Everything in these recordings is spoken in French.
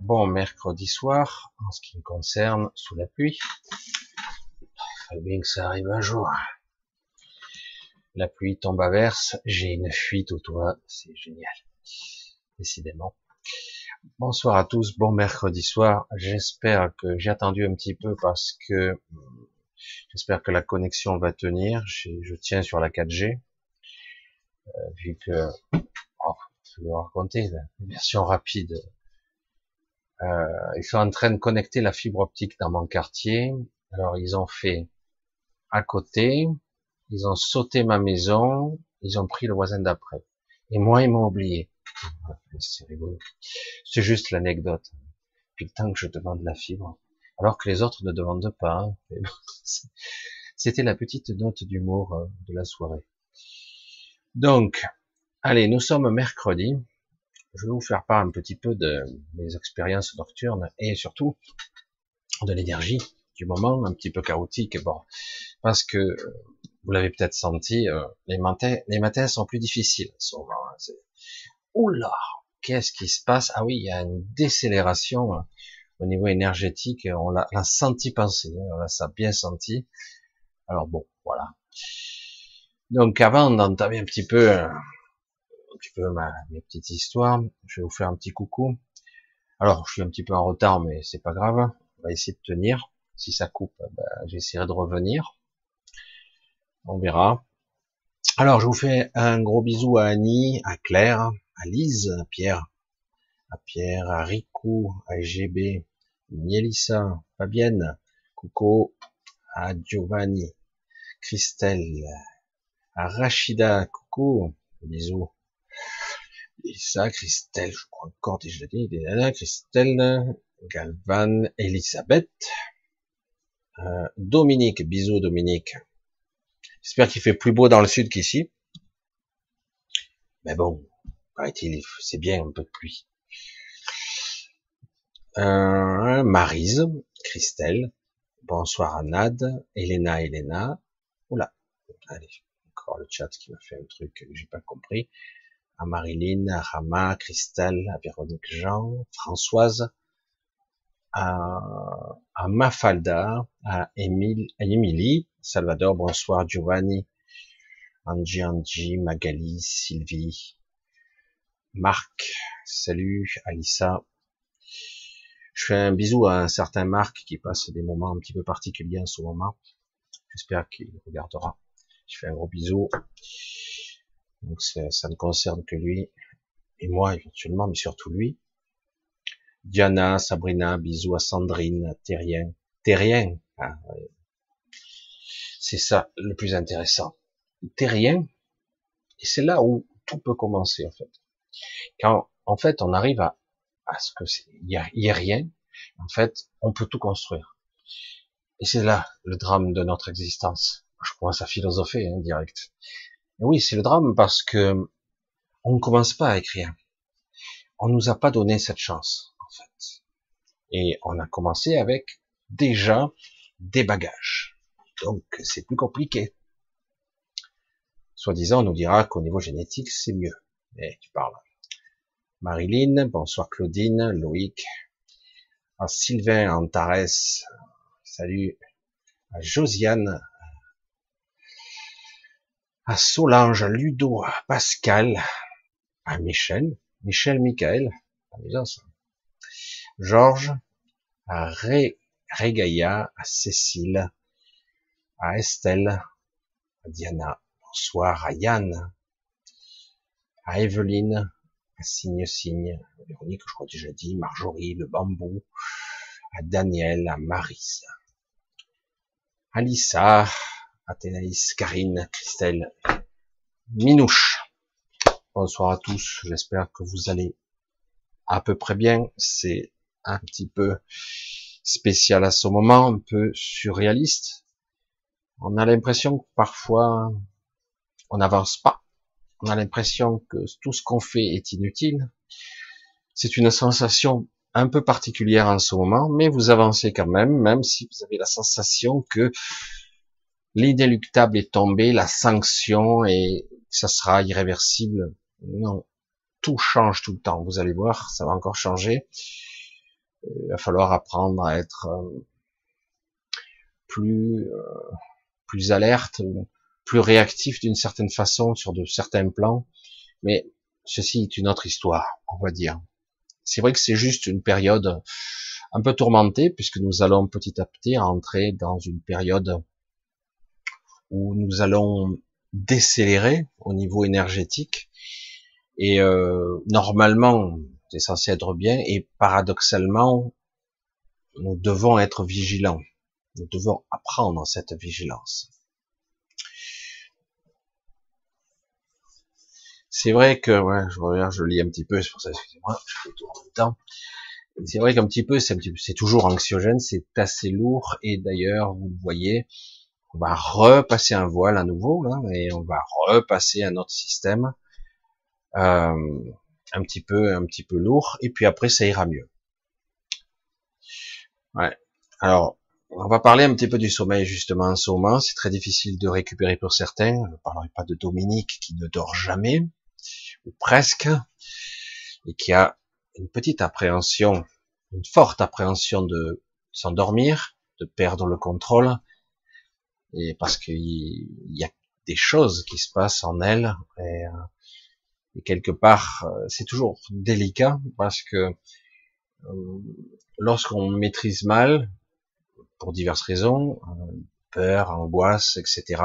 Bon mercredi soir, en ce qui me concerne, sous la pluie. Il que ça arrive un jour. La pluie tombe à verse, j'ai une fuite au toit, c'est génial. Décidément. Bonsoir à tous, bon mercredi soir. J'espère que j'ai attendu un petit peu parce que j'espère que la connexion va tenir. Je tiens sur la 4G. Euh, vu que je vais vous raconter la version rapide. Euh, ils sont en train de connecter la fibre optique dans mon quartier. Alors ils ont fait à côté, ils ont sauté ma maison, ils ont pris le voisin d'après. Et moi, ils m'ont oublié. C'est rigolo. C'est juste l'anecdote. Puis le temps que je demande la fibre, alors que les autres ne demandent pas. Hein. C'était la petite note d'humour euh, de la soirée. Donc, Allez, nous sommes mercredi. Je vais vous faire part un petit peu de mes expériences nocturnes et surtout de l'énergie du moment, un petit peu chaotique. Bon, parce que vous l'avez peut-être senti, euh, les matins, les matins sont plus difficiles. Souvent, hein, Oula, qu'est-ce qui se passe? Ah oui, il y a une décélération hein, au niveau énergétique. On l'a senti penser, hein, on l'a bien senti. Alors bon, voilà. Donc avant d'entamer un petit peu euh, un petit peu ma, mes petites histoires. Je vais vous faire un petit coucou. Alors, je suis un petit peu en retard, mais c'est pas grave. On va essayer de tenir. Si ça coupe, ben, j'essaierai de revenir. On verra. Alors, je vous fais un gros bisou à Annie, à Claire, à Lise, à Pierre, à Pierre, à Rico, à GB, Mielissa, Fabienne, Coucou, à Giovanni, Christelle, à Rachida, coucou, bisous, Lisa, Christelle, je crois encore déjà dit, Christelle, Galvan, Elisabeth, euh, Dominique, bisous Dominique. J'espère qu'il fait plus beau dans le sud qu'ici. Mais bon, paraît-il, c'est bien un peu de pluie. Euh, Marise, Christelle, bonsoir à Nad, Elena, Elena, oula, allez, encore le chat qui m'a fait un truc que j'ai pas compris à Marilyn, à Rama, à Christelle, à Véronique Jean, Françoise, à, à Mafalda, à Émile, Émilie, Salvador, bonsoir, Giovanni, Angie, Angie, Magali, Sylvie, Marc, salut, Alissa. Je fais un bisou à un certain Marc qui passe des moments un petit peu particuliers en ce moment. J'espère qu'il regardera. Je fais un gros bisou. Donc ça ne concerne que lui et moi éventuellement, mais surtout lui. Diana, Sabrina, bisous à Sandrine, Terrien. Terrien, ah, c'est ça le plus intéressant. Terrien, et c'est là où tout peut commencer en fait. Quand en fait on arrive à, à ce que il y a, y a rien, en fait on peut tout construire. Et c'est là le drame de notre existence. Je commence à philosopher hein, direct oui, c'est le drame parce que on ne commence pas à écrire. On nous a pas donné cette chance, en fait. Et on a commencé avec déjà des bagages. Donc c'est plus compliqué. Soi-disant, on nous dira qu'au niveau génétique, c'est mieux. Mais tu parles. Marilyn, bonsoir Claudine, Loïc, à Sylvain Antares, salut, à Josiane, à Solange, à Ludo, à Pascal, à Michel, Michel Michael, Georges, à Ré, Régaya, à Cécile, à Estelle, à Diana, bonsoir, à Yann, à Evelyne, à Signe Signe, à Véronique, je crois déjà dit, Marjorie, le bambou, à Daniel, à Marise, à Lisa, Athénaïs, Karine, Christelle, Minouche. Bonsoir à tous, j'espère que vous allez à peu près bien. C'est un petit peu spécial à ce moment, un peu surréaliste. On a l'impression que parfois on n'avance pas. On a l'impression que tout ce qu'on fait est inutile. C'est une sensation un peu particulière en ce moment, mais vous avancez quand même, même si vous avez la sensation que l'inéluctable est tombé, la sanction et ça sera irréversible. Non. tout change tout le temps. Vous allez voir, ça va encore changer. Il va falloir apprendre à être euh, plus euh, plus alerte, plus réactif d'une certaine façon sur de certains plans. Mais ceci est une autre histoire, on va dire. C'est vrai que c'est juste une période un peu tourmentée puisque nous allons petit à petit rentrer dans une période où nous allons décélérer au niveau énergétique. Et euh, normalement c'est censé être bien et paradoxalement nous devons être vigilants. Nous devons apprendre cette vigilance. C'est vrai que ouais, je reviens je lis un petit peu c'est pour ça excusez-moi je fais tout en même temps. C'est vrai qu'un petit peu c'est c'est toujours anxiogène c'est assez lourd et d'ailleurs vous le voyez on va repasser un voile à nouveau et on va repasser un autre système euh, un petit peu un petit peu lourd et puis après ça ira mieux. Alors on va parler un petit peu du sommeil justement en ce. C'est très difficile de récupérer pour certains. Je ne parlerai pas de Dominique qui ne dort jamais ou presque et qui a une petite appréhension, une forte appréhension de s'endormir, de perdre le contrôle et parce qu'il y a des choses qui se passent en elle et, euh, quelque part euh, c'est toujours délicat parce que euh, lorsqu'on maîtrise mal pour diverses raisons peur angoisse etc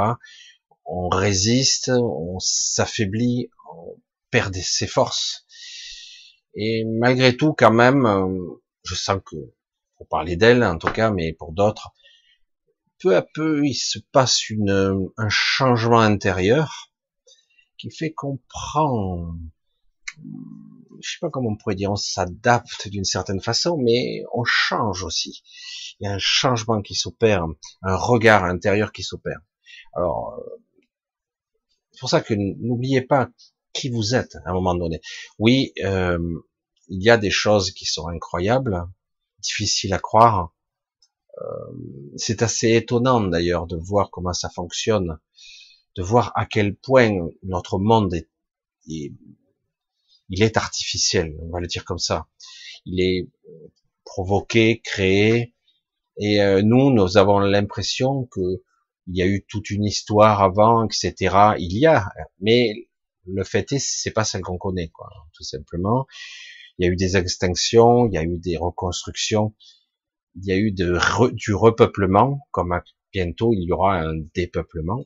on résiste on s'affaiblit on perd ses forces. Et malgré tout quand même je sens que pour parler d'elle en tout cas mais pour d'autres peu à peu, il se passe une, un changement intérieur qui fait qu'on prend, je sais pas comment on pourrait dire, on s'adapte d'une certaine façon, mais on change aussi. Il y a un changement qui s'opère, un regard intérieur qui s'opère. Alors, c'est pour ça que n'oubliez pas qui vous êtes à un moment donné. Oui, euh, il y a des choses qui sont incroyables, difficiles à croire, c'est assez étonnant d'ailleurs de voir comment ça fonctionne, de voir à quel point notre monde est, il est artificiel, on va le dire comme ça. Il est provoqué, créé, et euh, nous, nous avons l'impression que il y a eu toute une histoire avant, etc. Il y a, mais le fait est, c'est pas celle qu'on connaît, quoi, tout simplement. Il y a eu des extinctions, il y a eu des reconstructions, il y a eu du repeuplement, comme bientôt il y aura un dépeuplement.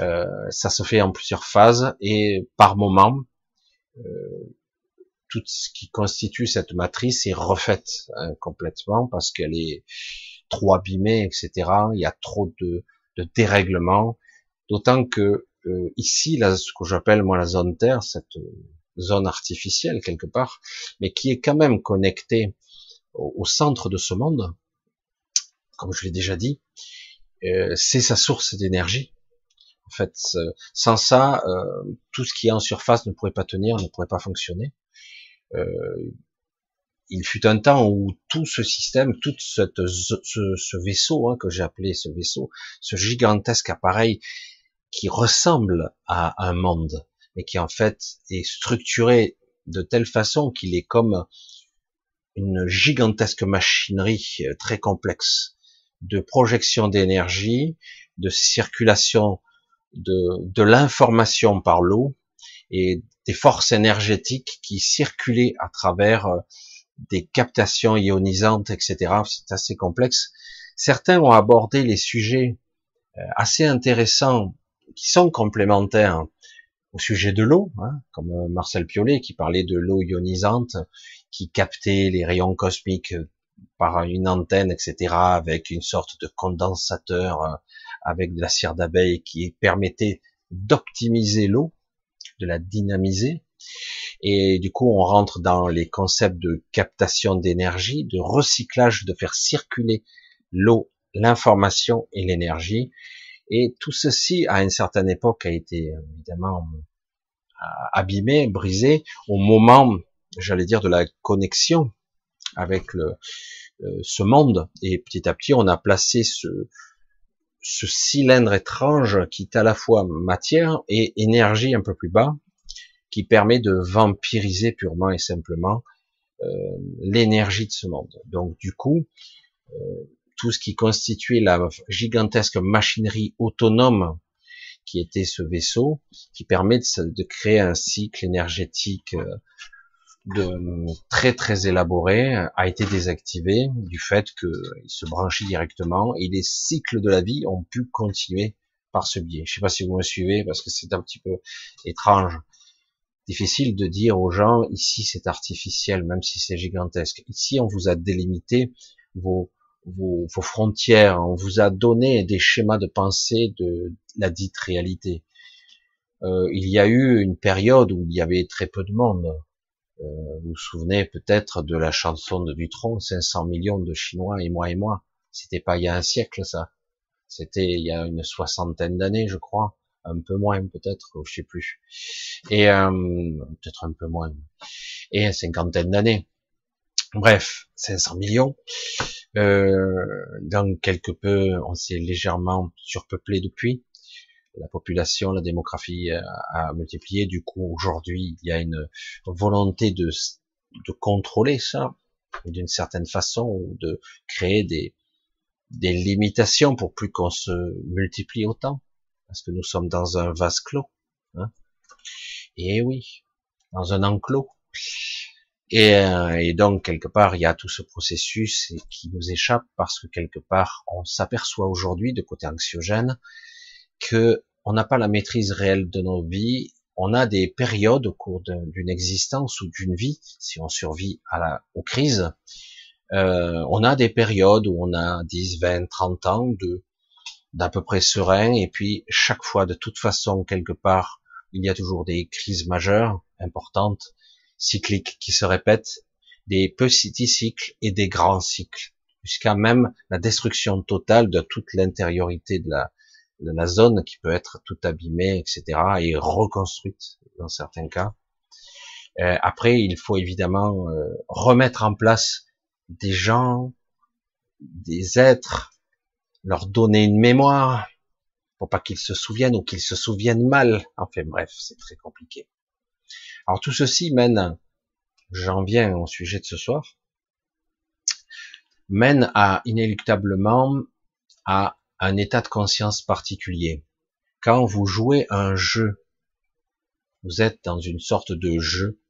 Euh, ça se fait en plusieurs phases et par moment, euh, tout ce qui constitue cette matrice est refaite hein, complètement parce qu'elle est trop abîmée, etc. Il y a trop de, de dérèglements, d'autant que euh, ici, là, ce que j'appelle moi la zone Terre, cette zone artificielle quelque part, mais qui est quand même connectée au, centre de ce monde, comme je l'ai déjà dit, euh, c'est sa source d'énergie. En fait, sans ça, euh, tout ce qui est en surface ne pourrait pas tenir, ne pourrait pas fonctionner. Euh, il fut un temps où tout ce système, tout cette, ce, vaisseau hein, que j'ai appelé ce vaisseau, ce gigantesque appareil qui ressemble à un monde, mais qui en fait est structuré de telle façon qu'il est comme une gigantesque machinerie euh, très complexe de projection d'énergie, de circulation de, de l'information par l'eau et des forces énergétiques qui circulaient à travers euh, des captations ionisantes, etc. C'est assez complexe. Certains ont abordé les sujets euh, assez intéressants qui sont complémentaires au sujet de l'eau, hein, comme Marcel Piolet qui parlait de l'eau ionisante qui captait les rayons cosmiques euh, par une antenne, etc., avec une sorte de condensateur, euh, avec de la cire d'abeille qui permettait d'optimiser l'eau, de la dynamiser. Et du coup, on rentre dans les concepts de captation d'énergie, de recyclage, de faire circuler l'eau, l'information et l'énergie. Et tout ceci, à une certaine époque, a été évidemment abîmé, brisé, au moment j'allais dire, de la connexion avec le, euh, ce monde. Et petit à petit, on a placé ce, ce cylindre étrange qui est à la fois matière et énergie un peu plus bas, qui permet de vampiriser purement et simplement euh, l'énergie de ce monde. Donc du coup, euh, tout ce qui constituait la gigantesque machinerie autonome qui était ce vaisseau, qui permet de, créer un cycle énergétique euh, de, très très élaboré, a été désactivé du fait qu'il se branchait directement et les cycles de la vie ont pu continuer par ce biais. Je sais pas si vous me suivez parce que c'est un petit peu étrange. Difficile de dire aux gens ici c'est artificiel, même si c'est gigantesque. Ici on vous a délimité vos, vos, vos, frontières, on vous a donné des schémas de pensée de la dite réalité. Euh, il y a eu une période où il y avait très peu de monde. Euh, vous vous souvenez peut-être de la chanson de Dutron, 500 millions de Chinois et moi et moi. C'était pas il y a un siècle ça. C'était il y a une soixantaine d'années, je crois, un peu moins peut-être, je sais plus. Et euh, peut-être un peu moins. Et une cinquantaine d'années. Bref, 500 millions. Euh, quelque peu, on s'est légèrement surpeuplé depuis. La population, la démographie a, multiplié. Du coup, aujourd'hui, il y a une volonté de, de contrôler ça d'une certaine façon, de créer des, des limitations pour plus qu'on se multiplie autant, parce que nous sommes dans un vase clos. Hein et oui, dans un enclos. Et, euh, et, donc quelque part il y a tout ce processus qui nous échappe parce que quelque part on s'aperçoit aujourd'hui de côté anxiogène que on n'a pas la maîtrise réelle de nos vies. On a des périodes au cours d'une existence ou d'une vie, si on survit à la, aux crises, euh, on a des périodes où on a 10, 20, 30 ans de d'à peu près serein, et puis chaque fois, de toute façon, quelque part, il y a toujours des crises majeures, importantes, cycliques qui se répètent, des petits cycles et des grands cycles, jusqu'à même la destruction totale de toute l'intériorité de la, de la zone qui peut être tout abîmée, etc., et reconstruite dans certains cas. Euh, après, il faut évidemment euh, remettre en place des gens, des êtres, leur donner une mémoire, pour pas qu'ils se souviennent ou qu'ils se souviennent mal. Enfin bref, c'est très compliqué. Alors tout ceci mène, j'en viens au sujet de ce soir, mène à inéluctablement à un état de conscience particulier. Quand vous jouez un jeu, vous êtes dans une sorte de jeu,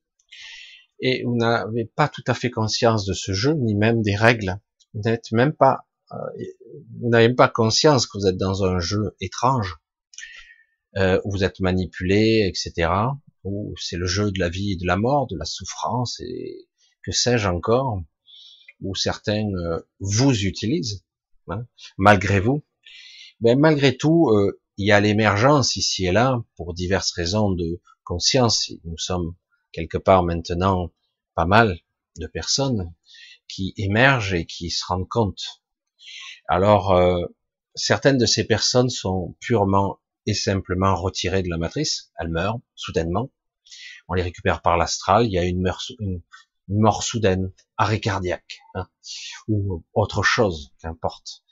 et vous n'avez pas tout à fait conscience de ce jeu, ni même des règles. Vous n'êtes même pas, euh, vous n'avez pas conscience que vous êtes dans un jeu étrange, euh, où vous êtes manipulé, etc où c'est le jeu de la vie et de la mort, de la souffrance et que sais-je encore, où certains euh, vous utilisent, hein, malgré vous. Mais malgré tout, euh, il y a l'émergence ici et là, pour diverses raisons de conscience. Nous sommes quelque part maintenant pas mal de personnes qui émergent et qui se rendent compte. Alors, euh, certaines de ces personnes sont purement et simplement retirées de la matrice, elles meurent soudainement, on les récupère par l'astral, il y a une, mort soudaine, arrêt cardiaque, hein, ou autre chose, qu'importe.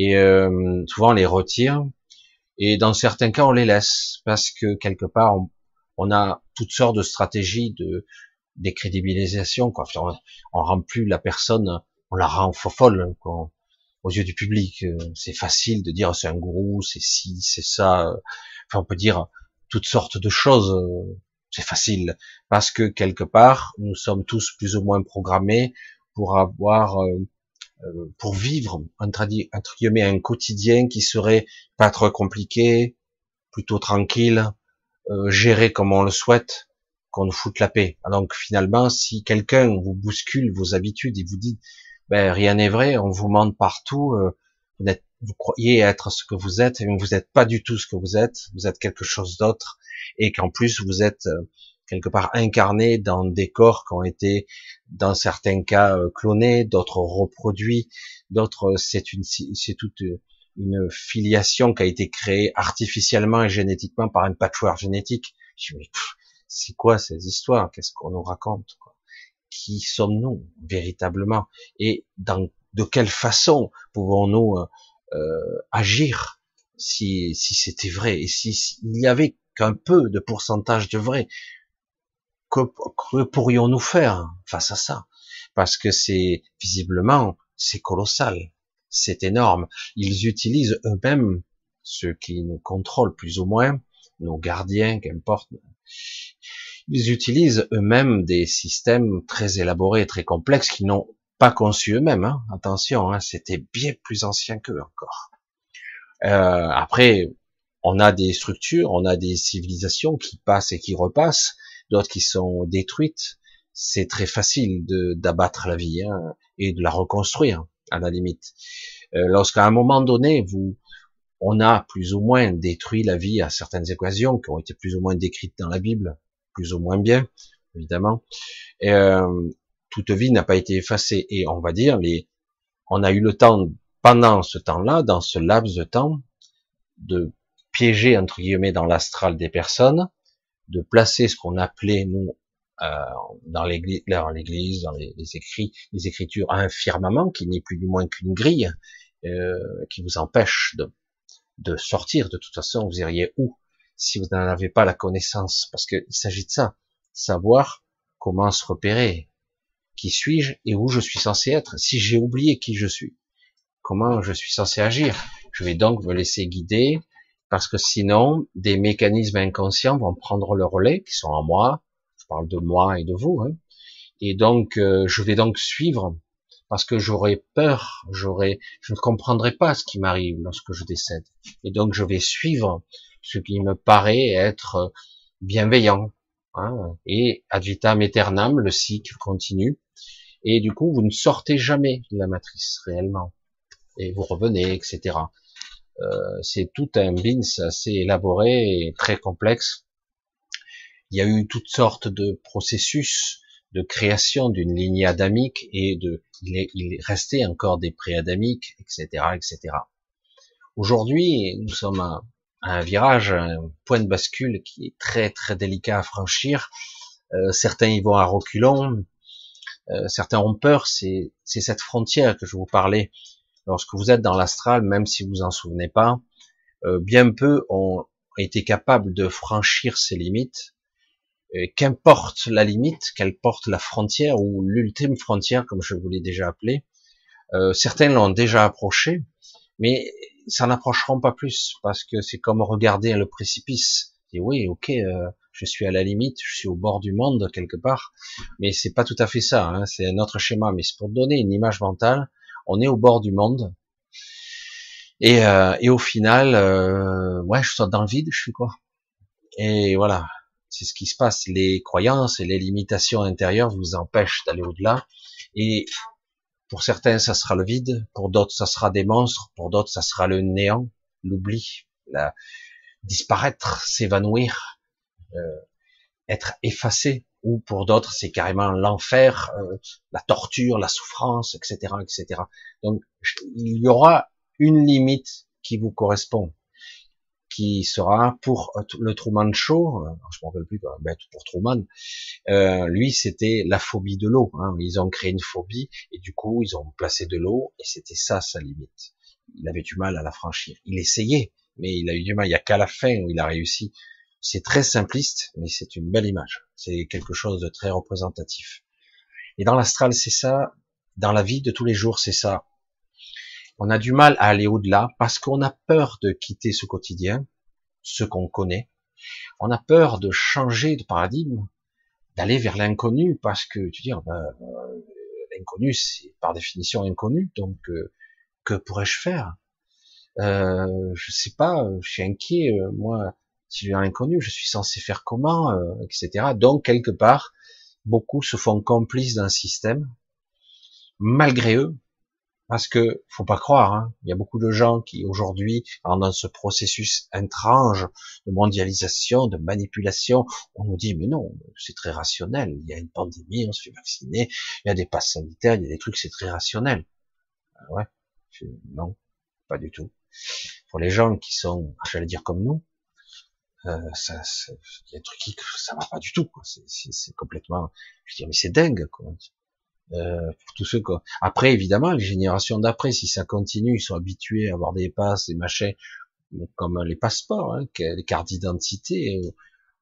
Et euh, souvent on les retire, et dans certains cas on les laisse, parce que quelque part on, a toutes sortes de stratégies de décrédibilisation, quoi. on, on rend plus la personne, on la rend folle, quoi aux yeux du public. Euh, c'est facile de dire c'est un gourou, c'est ci, c'est ça. Enfin, on peut dire toutes sortes de choses. C'est facile parce que quelque part, nous sommes tous plus ou moins programmés pour avoir, euh, euh, pour vivre entre, guillemets un quotidien qui serait pas trop compliqué, plutôt tranquille, euh, géré comme on le souhaite, qu'on nous foute la paix. Donc finalement, si quelqu'un vous bouscule vos habitudes et vous dit ben rien n'est vrai, on vous ment partout, euh, vous, êtes, vous croyez être ce que vous êtes, mais vous n'êtes pas du tout ce que vous êtes, vous êtes quelque chose d'autre, et qu'en plus vous êtes euh, quelque part incarné dans des corps qui ont été, dans certains cas, euh, clonés, d'autres reproduits, d'autres c'est une c'est toute une filiation qui a été créée artificiellement et génétiquement par un patchwork génétique. Je me c'est quoi ces histoires? Qu'est-ce qu'on nous raconte qui sommes-nous véritablement? Et dans, de quelle façon pouvons-nous euh, euh agir si, si c'était vrai? Et si, avait qu'un peu de pourcentage de vrai. Que, que pourrions-nous faire face à ça? Parce que c'est visiblement c'est colossal, c'est énorme. Ils utilisent eux-mêmes ceux qui nous contrôlent plus ou moins, nos gardiens, qu'importe. Ils utilisent eux-mêmes des systèmes très élaborés, très complexes, qui n'ont pas conçu eux-mêmes. Hein. Attention, hein, c'était bien plus ancien qu'eux encore. Euh, après, on a des structures, on a des civilisations qui passent et qui repassent, d'autres qui sont détruites. C'est très facile de d'abattre la vie hein, et de la reconstruire à la limite. Euh, Lorsqu'à un moment donné, vous, on a plus ou moins détruit la vie à certaines équations qui ont été plus ou moins décrites dans la Bible, plus ou moins bien, évidemment. Euh, toute vie n'a pas été effacée. Et on va dire, les, on a eu le temps, pendant ce temps-là, dans ce laps de temps, de piéger, entre guillemets, dans l'astral des personnes, de placer ce qu'on appelait, nous, euh, dans l'église, dans, l'église, dans les, écrits, les écritures, un firmament qui n'est plus du moins qu'une grille, euh, qui vous empêche de, de sortir. De toute façon, vous iriez où si vous n'en avez pas la connaissance? Parce qu'il s'agit de ça, savoir comment se repérer, qui suis-je et où je suis censé être? Si j'ai oublié qui je suis, comment je suis censé agir? Je vais donc me laisser guider parce que sinon, des mécanismes inconscients vont prendre le relais qui sont en moi. Je parle de moi et de vous. Hein. Et donc, euh, je vais donc suivre parce que j'aurai peur, j'aurai, je ne comprendrai pas ce qui m'arrive lorsque je décède. Et donc, je vais suivre ce qui me paraît être bienveillant. Hein, et ad vitam aeternam, le cycle continue et du coup vous ne sortez jamais de la matrice réellement, et vous revenez, etc. Euh, c'est tout un bins assez élaboré et très complexe. Il y a eu toutes sortes de processus de création d'une lignée adamique et de, il est, il est resté encore des préadamiques, etc., etc. Aujourd'hui, nous sommes à, un virage, un point de bascule qui est très très délicat à franchir. Euh, certains y vont à reculons, euh, certains ont peur, c'est cette frontière que je vous parlais. Lorsque vous êtes dans l'astral, même si vous en souvenez pas, euh, bien peu ont été capables de franchir ces limites. Qu'importe la limite, qu'elle porte la frontière ou l'ultime frontière, comme je vous l'ai déjà appelé, euh, certains l'ont déjà approché, mais ça n'approcheront pas plus parce que c'est comme regarder le précipice. Et oui, ok, euh, je suis à la limite, je suis au bord du monde quelque part, mais c'est pas tout à fait ça, hein, c'est un autre schéma, mais c'est pour donner une image mentale, on est au bord du monde, et, euh, au final, euh, ouais, je suis dans le vide, je suis quoi? Et voilà, c'est ce qui se passe, les croyances et les limitations intérieures vous empêchent d'aller au-delà, et pour certains, ça sera le vide, pour d'autres, ça sera des monstres, pour d'autres, ça sera le néant, l'oubli, la disparaître, s'évanouir, euh, être effacé, ou pour d'autres c'est carrément l'enfer, euh, la torture, la souffrance, etc., etc. Donc il y aura une limite qui vous correspond, qui sera pour le Truman Show, euh, je m'en rappelle plus, ben, pour Truman, euh, lui c'était la phobie de l'eau. Hein. Ils ont créé une phobie et du coup ils ont placé de l'eau et c'était ça sa limite. Il avait du mal à la franchir. Il essayait, mais il a eu du mal. Il y a qu'à la fin où il a réussi. C'est très simpliste, mais c'est une belle image. C'est quelque chose de très représentatif. Et dans l'astral, c'est ça. Dans la vie de tous les jours, c'est ça. On a du mal à aller au-delà parce qu'on a peur de quitter ce quotidien, ce qu'on connaît. On a peur de changer de paradigme, d'aller vers l'inconnu parce que tu dis, ah ben, euh, l'inconnu c'est par définition inconnu, donc euh, que pourrais-je faire? Euh, Je sais pas, je suis inquiet. Euh, moi, si j'ai un inconnu, je suis censé faire comment, euh, etc. Donc quelque part, beaucoup se font complices d'un système, malgré eux, parce que faut pas croire, hein, il y a beaucoup de gens qui aujourd'hui, dans ce processus étrange de mondialisation, de manipulation, on nous dit mais non, c'est très rationnel. Il y a une pandémie, on se fait vacciner, il y a des passes sanitaires, il y a des trucs, c'est très rationnel. Ah ouais, non, pas du tout. Pour les gens qui sont, j'allais dire comme nous, euh, ça, il y a des trucs qui, ça va pas du tout. C'est complètement, je dis mais c'est dingue. Quoi. Euh, pour tous ceux quoi. Après, évidemment, les générations d'après, si ça continue, ils sont habitués à avoir des passes, des machins comme les passeports, hein, les cartes d'identité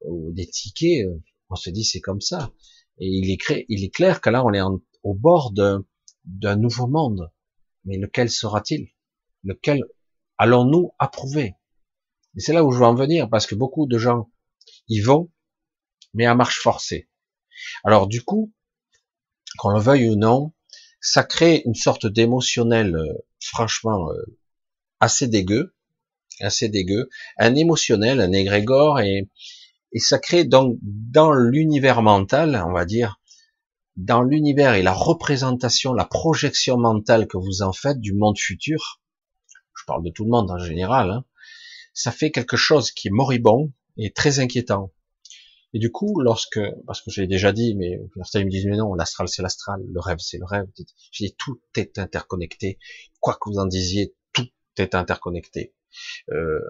ou, des tickets. On se dit c'est comme ça. Et il est, il est clair que là, on est au bord d'un nouveau monde. Mais lequel sera-t-il? Lequel allons-nous approuver? Et c'est là où je veux en venir, parce que beaucoup de gens y vont, mais à marche forcée. Alors du coup, qu'on le veuille ou non, ça crée une sorte d'émotionnel, euh, franchement, euh, assez dégueu, assez dégueu, un émotionnel, un égrégore, et, et ça crée donc dans l'univers mental, on va dire, dans l'univers et la représentation, la projection mentale que vous en faites du monde futur, je parle de tout le monde en général, hein, ça fait quelque chose qui est moribond et très inquiétant. Et du coup, lorsque, parce que j'ai déjà dit, mais certains me disent, mais non, l'astral c'est l'astral, le rêve c'est le rêve. J'ai dit, tout est interconnecté. Quoi que vous en disiez, tout est interconnecté. Euh,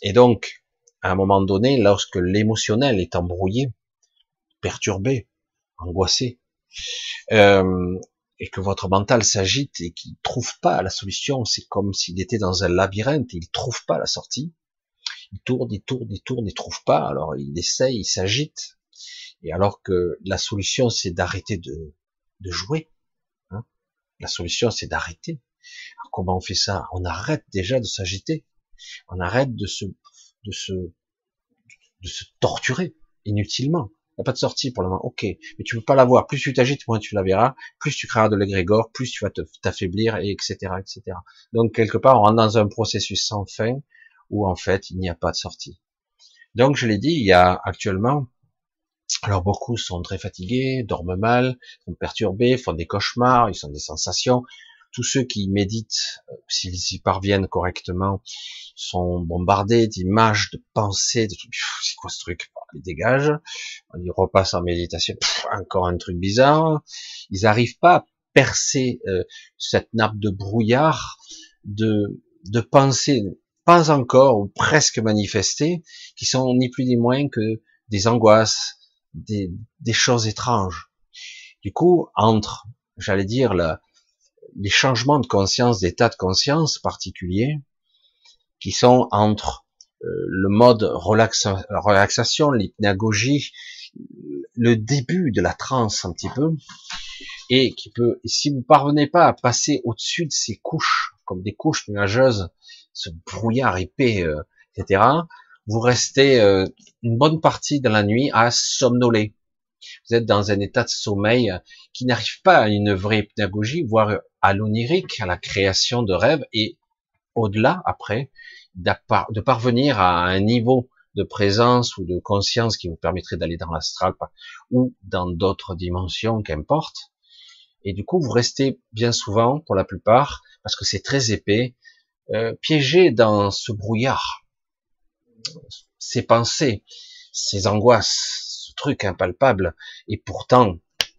et donc, à un moment donné, lorsque l'émotionnel est embrouillé, perturbé, angoissé, euh, et que votre mental s'agite et qu'il trouve pas la solution, c'est comme s'il était dans un labyrinthe, et il trouve pas la sortie. Il tourne, il tourne, il tourne, il trouve pas. Alors il essaye, il s'agite. Et alors que la solution, c'est d'arrêter de, de jouer. Hein la solution, c'est d'arrêter. comment on fait ça? On arrête déjà de s'agiter. On arrête de se, de se, de se torturer inutilement n'y a pas de sortie pour le moment. Ok, mais tu peux pas l'avoir. Plus tu t'agites, moins tu la verras. Plus tu créeras de l'égrégore, plus tu vas t'affaiblir, et etc., etc. Donc quelque part, on rentre dans un processus sans fin où en fait il n'y a pas de sortie. Donc je l'ai dit, il y a actuellement, alors beaucoup sont très fatigués, dorment mal, sont perturbés, font des cauchemars, ils ont des sensations tous ceux qui méditent, euh, s'ils y parviennent correctement, sont bombardés d'images, de pensées, de trucs. C'est quoi ce truc? Ils dégagent. Ils repassent en méditation. encore un truc bizarre. Ils n'arrivent pas à percer euh, cette nappe de brouillard de de pensées pas encore ou presque manifestées, qui sont ni plus ni moins que des angoisses, des, des choses étranges. Du coup, entre, j'allais dire, la, les changements de conscience, d'état de conscience particuliers, qui sont entre euh, le mode relaxation, l'hypnagogie, le début de la transe un petit peu, et qui peut, si vous parvenez pas à passer au-dessus de ces couches, comme des couches nuageuses, ce brouillard épais, euh, etc., vous restez euh, une bonne partie de la nuit à somnoler. Vous êtes dans un état de sommeil qui n'arrive pas à une vraie pédagogie, voire à l'onirique, à la création de rêves, et au-delà, après, de parvenir à un niveau de présence ou de conscience qui vous permettrait d'aller dans l'astral ou dans d'autres dimensions, qu'importe. Et du coup, vous restez bien souvent, pour la plupart, parce que c'est très épais, euh, piégé dans ce brouillard, ces pensées, ces angoisses, truc impalpable et pourtant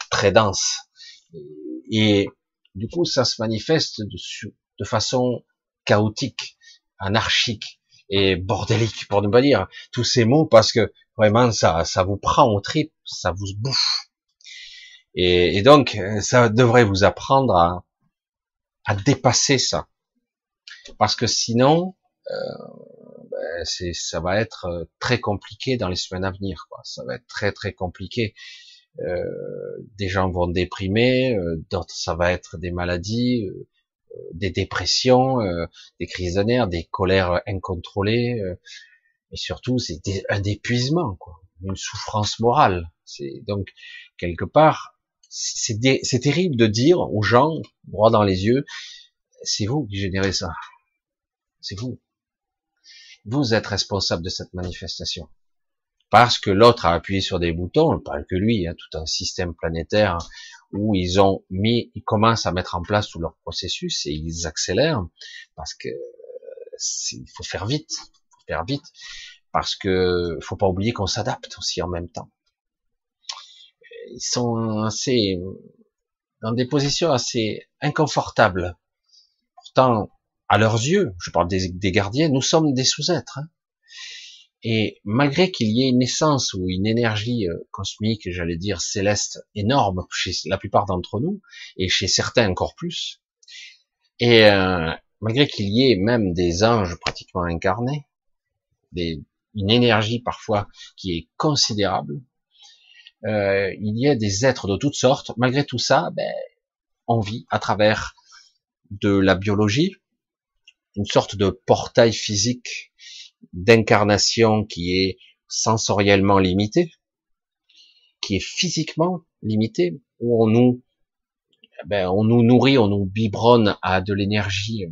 très dense. Et du coup, ça se manifeste de, façon chaotique, anarchique et bordélique, pour ne pas dire tous ces mots, parce que vraiment, ça, ça vous prend au trip, ça vous bouffe. Et, et donc, ça devrait vous apprendre à, à dépasser ça. Parce que sinon, euh, ben, c'est, ça va être euh, très compliqué dans les semaines à venir. Quoi. Ça va être très très compliqué. Euh, des gens vont déprimer, euh, d'autres ça va être des maladies, euh, des dépressions, des crises de nerfs, des colères incontrôlées, et surtout c'est un épuisement, quoi, une souffrance morale. C'est donc quelque part, c'est terrible de dire aux gens droit dans les yeux, c'est vous qui générez ça, c'est vous. Vous êtes responsable de cette manifestation. Parce que l'autre a appuyé sur des boutons, pas que lui, hein, tout un système planétaire où ils ont mis, ils commencent à mettre en place tout leur processus et ils accélèrent parce que il faut faire vite, faut faire vite parce que faut pas oublier qu'on s'adapte aussi en même temps. Ils sont assez dans des positions assez inconfortables. Pourtant, à leurs yeux, je parle des, gardiens, nous sommes des sous-êtres. Hein. Et malgré qu'il y ait une essence ou une énergie euh, cosmique, j'allais dire céleste, énorme chez la plupart d'entre nous, et chez certains encore plus, et euh, malgré qu'il y ait même des anges pratiquement incarnés, une énergie parfois qui est considérable, euh, il y a des êtres de toutes sortes. Malgré tout ça, ben, on vit à travers de la biologie, une sorte de portail physique d'incarnation qui est sensoriellement limité, qui est physiquement limité, où on nous, ben, on nous nourrit, on nous biberonne à de l'énergie euh,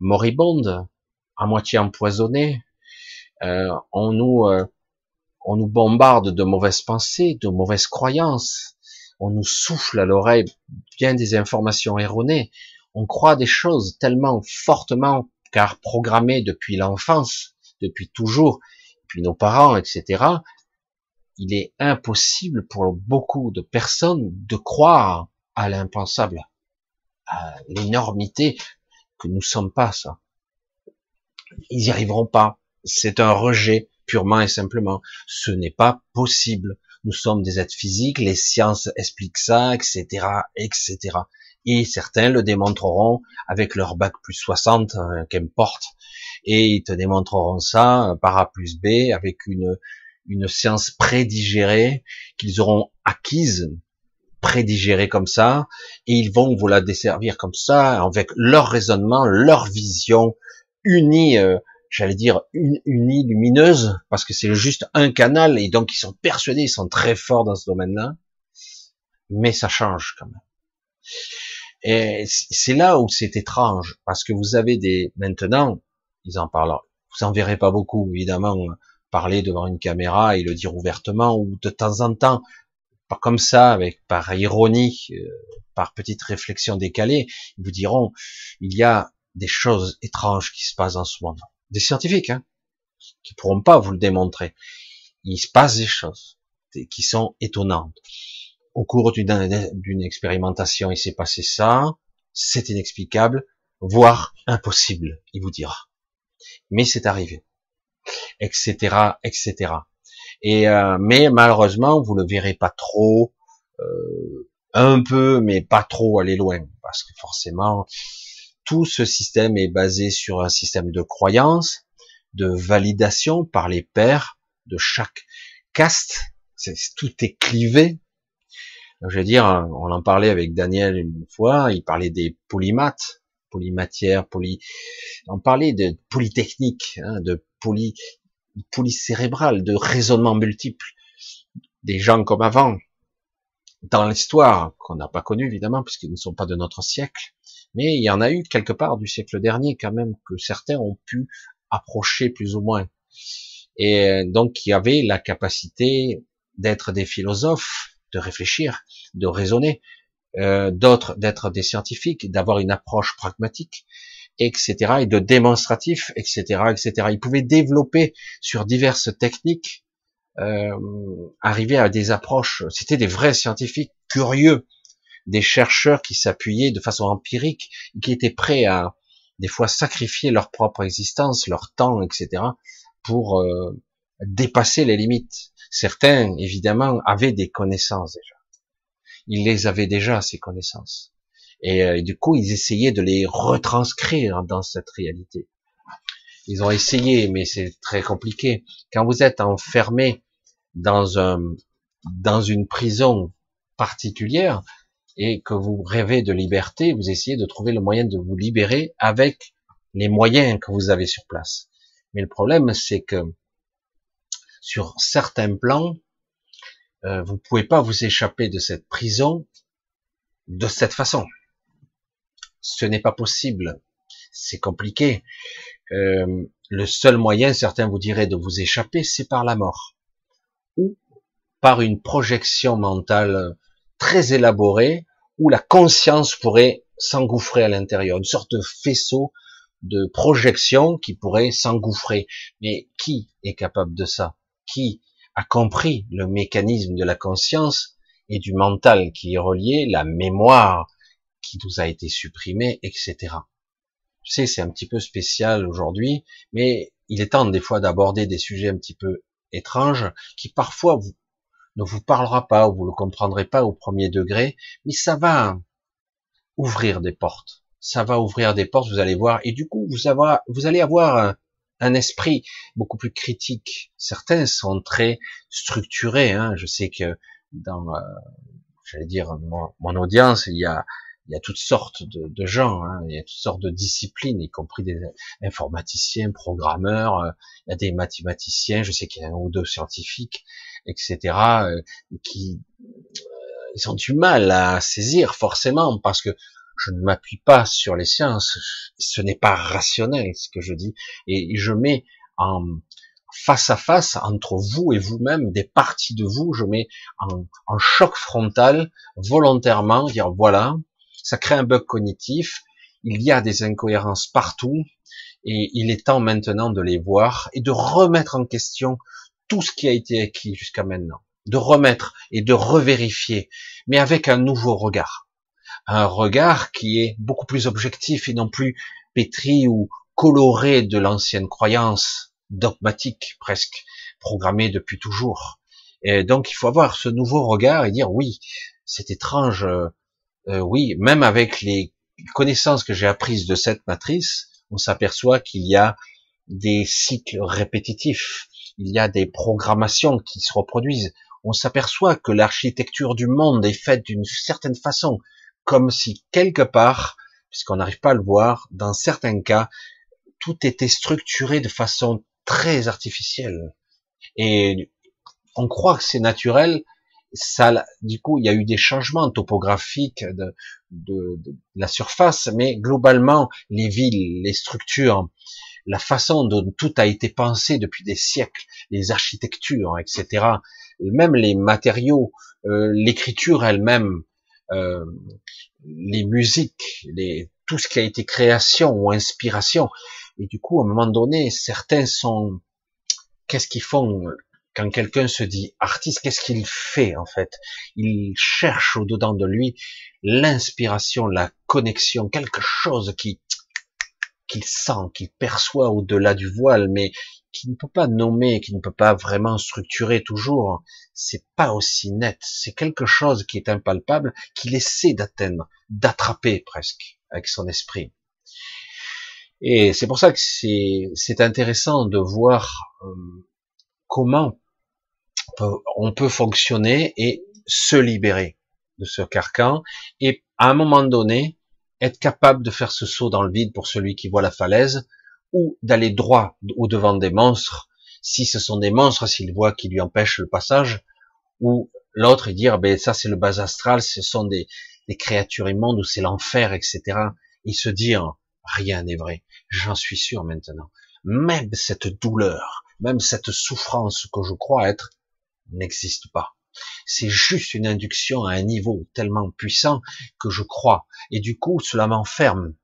moribonde, à moitié empoisonnée, euh, on nous, euh, on nous bombarde de mauvaises pensées, de mauvaises croyances, on nous souffle à l'oreille bien des informations erronées, on croit des choses tellement fortement, car programmées depuis l'enfance, depuis toujours, depuis nos parents, etc. Il est impossible pour beaucoup de personnes de croire à l'impensable, à l'énormité que nous sommes pas ça. Ils n'y arriveront pas. C'est un rejet purement et simplement. Ce n'est pas possible. Nous sommes des êtres physiques, les sciences expliquent ça, etc., etc. Et certains le démontreront avec leur bac plus 60, euh, qu'importe. Et ils te démontreront ça par A plus B avec une, une science prédigérée qu'ils auront acquise, prédigérée comme ça, et ils vont vous la desservir comme ça, avec leur raisonnement, leur vision, unie euh, j'allais dire, unie lumineuse, parce que c'est juste un canal, et donc ils sont persuadés, ils sont très forts dans ce domaine-là, mais ça change quand même. Et c'est là où c'est étrange, parce que vous avez des, maintenant, ils en parlent, vous en verrez pas beaucoup, évidemment, parler devant une caméra et le dire ouvertement, ou de temps en temps, pas comme ça, avec par ironie, euh, par petite réflexion décalée, ils vous diront, il y a des choses étranges qui se passent en ce moment des scientifiques, hein, qui pourront pas vous le démontrer. Il se passe des choses qui sont étonnantes. Au cours d'une expérimentation, il s'est passé ça, c'est inexplicable, voire impossible, il vous dira. Mais c'est arrivé, etc., etc. Et euh, mais malheureusement, vous le verrez pas trop, euh, un peu, mais pas trop aller loin, parce que forcément, tout ce système est basé sur un système de croyance, de validation par les pères de chaque caste. tout est clivé. Je veux dire, on en parlait avec Daniel une fois, il parlait des polymaths, polymatières, poly, on parlait de polytechnique, hein, de poly, polycérébral, de raisonnement multiple. Des gens comme avant, dans l'histoire, qu'on n'a pas connue évidemment, puisqu'ils ne sont pas de notre siècle, mais il y en a eu quelque part du siècle dernier quand même que certains ont pu approcher plus ou moins. Et donc qui avaient la capacité d'être des philosophes, de réfléchir, de raisonner, euh, d'autres d'être des scientifiques, d'avoir une approche pragmatique, etc., et de démonstratif, etc., etc. Ils pouvaient développer sur diverses techniques, euh, arriver à des approches. C'était des vrais scientifiques curieux, des chercheurs qui s'appuyaient de façon empirique, qui étaient prêts à des fois sacrifier leur propre existence, leur temps, etc., pour euh, dépasser les limites. Certains, évidemment, avaient des connaissances déjà. Ils les avaient déjà, ces connaissances. Et, euh, du coup, ils essayaient de les retranscrire dans cette réalité. Ils ont essayé, mais c'est très compliqué. Quand vous êtes enfermé dans un, dans une prison particulière, et que vous rêvez de liberté, vous essayez de trouver le moyen de vous libérer avec les moyens que vous avez sur place. Mais le problème, c'est que sur certains plans, euh, vous pouvez pas vous échapper de cette prison de cette façon. Ce n'est pas possible. C'est compliqué. Euh, le seul moyen, certains vous diraient, de vous échapper, c'est par la mort. Ou par une projection mentale très élaboré où la conscience pourrait s'engouffrer à l'intérieur, une sorte de faisceau de projection qui pourrait s'engouffrer. Mais qui est capable de ça? Qui a compris le mécanisme de la conscience et du mental qui est relié, la mémoire qui nous a été supprimée, etc. Je sais, c'est un petit peu spécial aujourd'hui, mais il est temps des fois d'aborder des sujets un petit peu étranges qui parfois ne vous parlera pas ou vous le comprendrez pas au premier degré, mais ça va ouvrir des portes. Ça va ouvrir des portes, vous allez voir, et du coup, vous, vous allez avoir un, esprit beaucoup plus critique. Certains sont très structurés. Hein. Je sais que dans, euh, j'allais dire, mon, audience, il y a, il y a toutes sortes de, de gens, hein, il y a toutes sortes de disciplines, y compris des informaticiens, programmeurs, euh, il y a des mathématiciens, je sais qu'il y a un ou deux scientifiques, etc., euh, qui ils ont du mal à saisir forcément parce que je ne m'appuie pas sur les sciences, ce n'est pas rationnel ce que je dis, et je mets en face à face entre vous et vous-même des parties de vous, je mets en, choc frontal volontairement, dire voilà, ça crée un bug cognitif, il y a des incohérences partout, et il est temps maintenant de les voir et de remettre en question tout ce qui a été acquis jusqu'à maintenant, de remettre et de revérifier, mais avec un nouveau regard un regard qui est beaucoup plus objectif et non plus pétri ou coloré de l'ancienne croyance dogmatique presque programmée depuis toujours. Et donc il faut avoir ce nouveau regard et dire oui, c'est étrange, euh, euh, oui, même avec les connaissances que j'ai apprises de cette matrice, on s'aperçoit qu'il y a des cycles répétitifs, il y a des programmations qui se reproduisent. On s'aperçoit que l'architecture du monde est faite d'une certaine façon, comme si quelque part, puisqu'on n'arrive pas à le voir, dans certains cas, tout était structuré de façon très artificielle. Et on croit que c'est naturel. Ça, du coup, il y a eu des changements topographiques de, de, de la surface, mais globalement, les villes, les structures, la façon dont tout a été pensé depuis des siècles, les architectures, etc., même les matériaux, euh, l'écriture elle-même, euh, les musiques, les, tout ce qui a été création ou inspiration. Et du coup, à un moment donné, certains sont, qu'est-ce qu'ils font quand quelqu'un se dit artiste, qu'est-ce qu'il fait en fait? Il cherche au-dedans de lui l'inspiration, la connexion, quelque chose qui qu'il sent, qu'il perçoit au-delà du voile, mais qui ne peut pas nommer, qui ne peut pas vraiment structurer toujours, c'est pas aussi net. C'est quelque chose qui est impalpable, qu'il essaie d'atteindre, d'attraper presque avec son esprit. Et c'est pour ça que c'est intéressant de voir euh, comment on peut fonctionner et se libérer de ce carcan et à un moment donné être capable de faire ce saut dans le vide pour celui qui voit la falaise ou d'aller droit au devant des monstres, si ce sont des monstres, s'il voit qui lui empêchent le passage, ou l'autre et dire, ben ça c'est le bas astral, ce sont des, des créatures immondes ou c'est l'enfer, etc. Et se dire, rien n'est vrai, j'en suis sûr maintenant. Même cette douleur, même cette souffrance que je crois être, n'existe pas. C'est juste une induction à un niveau tellement puissant que je crois. Et du coup, cela m'enferme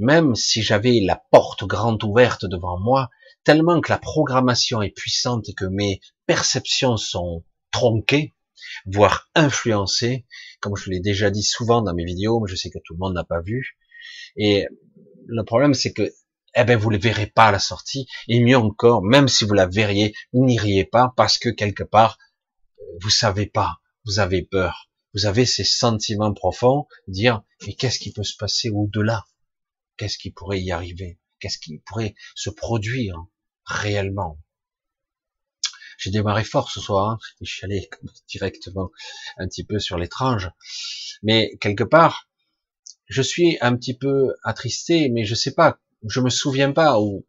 même si j'avais la porte grande ouverte devant moi, tellement que la programmation est puissante et que mes perceptions sont tronquées, voire influencées, comme je l'ai déjà dit souvent dans mes vidéos, mais je sais que tout le monde n'a pas vu. Et le problème, c'est que, eh ben, vous ne le verrez pas à la sortie, et mieux encore, même si vous la verriez, vous n'iriez pas parce que quelque part, vous savez pas, vous avez peur, vous avez ces sentiments profonds, dire, mais qu'est-ce qui peut se passer au-delà? Qu'est-ce qui pourrait y arriver? Qu'est-ce qui pourrait se produire réellement? J'ai démarré fort ce soir, hein. je suis allé directement un petit peu sur l'étrange, mais quelque part, je suis un petit peu attristé, mais je sais pas, je me souviens pas où,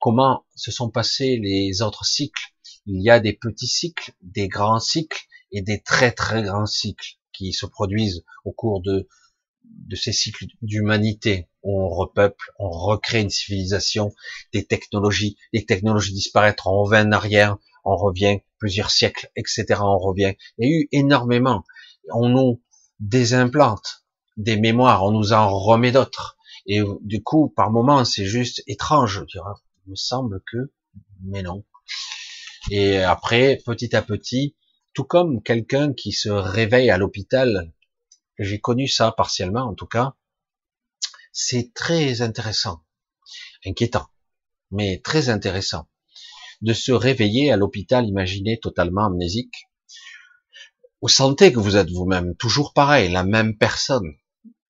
comment se sont passés les autres cycles. Il y a des petits cycles, des grands cycles et des très très grands cycles qui se produisent au cours de de ces cycles d'humanité où on repeuple, on recrée une civilisation, des technologies, les technologies disparaître, on revient en arrière, on revient plusieurs siècles, etc. On revient. Il y a eu énormément. On nous désimplante des mémoires, on nous en remet d'autres. Et du coup, par moments, c'est juste étrange. Il me semble que, mais non. Et après, petit à petit, tout comme quelqu'un qui se réveille à l'hôpital j'ai connu ça partiellement en tout cas, c'est très intéressant, inquiétant, mais très intéressant de se réveiller à l'hôpital, imaginé totalement amnésique. Vous sentez que vous êtes vous-même, toujours pareil, la même personne,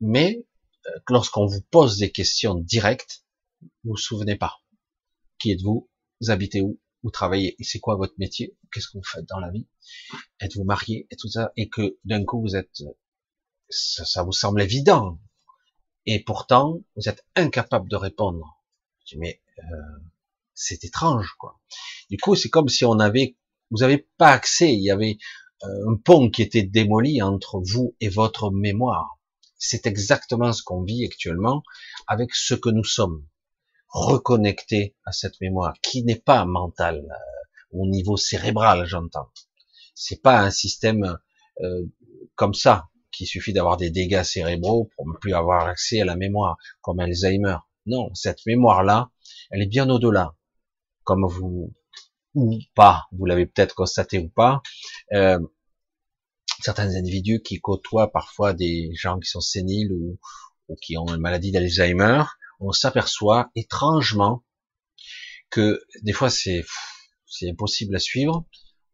mais euh, lorsqu'on vous pose des questions directes, vous vous souvenez pas. Qui êtes-vous? Vous habitez où? Vous travaillez, c'est quoi votre métier, qu'est-ce que vous faites dans la vie, êtes-vous marié, et tout ça, et que d'un coup vous êtes, ça, ça, vous semble évident, et pourtant vous êtes incapable de répondre. Je dis, mais euh, c'est étrange, quoi. Du coup, c'est comme si on avait, vous n'avez pas accès, il y avait euh, un pont qui était démoli entre vous et votre mémoire. C'est exactement ce qu'on vit actuellement avec ce que nous sommes reconnectés à cette mémoire qui n'est pas mentale euh, au niveau cérébral, j'entends. C'est pas un système euh, comme ça qui suffit d'avoir des dégâts cérébraux pour ne plus avoir accès à la mémoire comme Alzheimer. Non, cette mémoire-là, elle est bien au-delà. Comme vous ou pas, vous l'avez peut-être constaté ou pas, euh, certains individus qui côtoient parfois des gens qui sont séniles ou, ou qui ont une maladie d'Alzheimer, on s'aperçoit étrangement que des fois c'est c'est impossible à suivre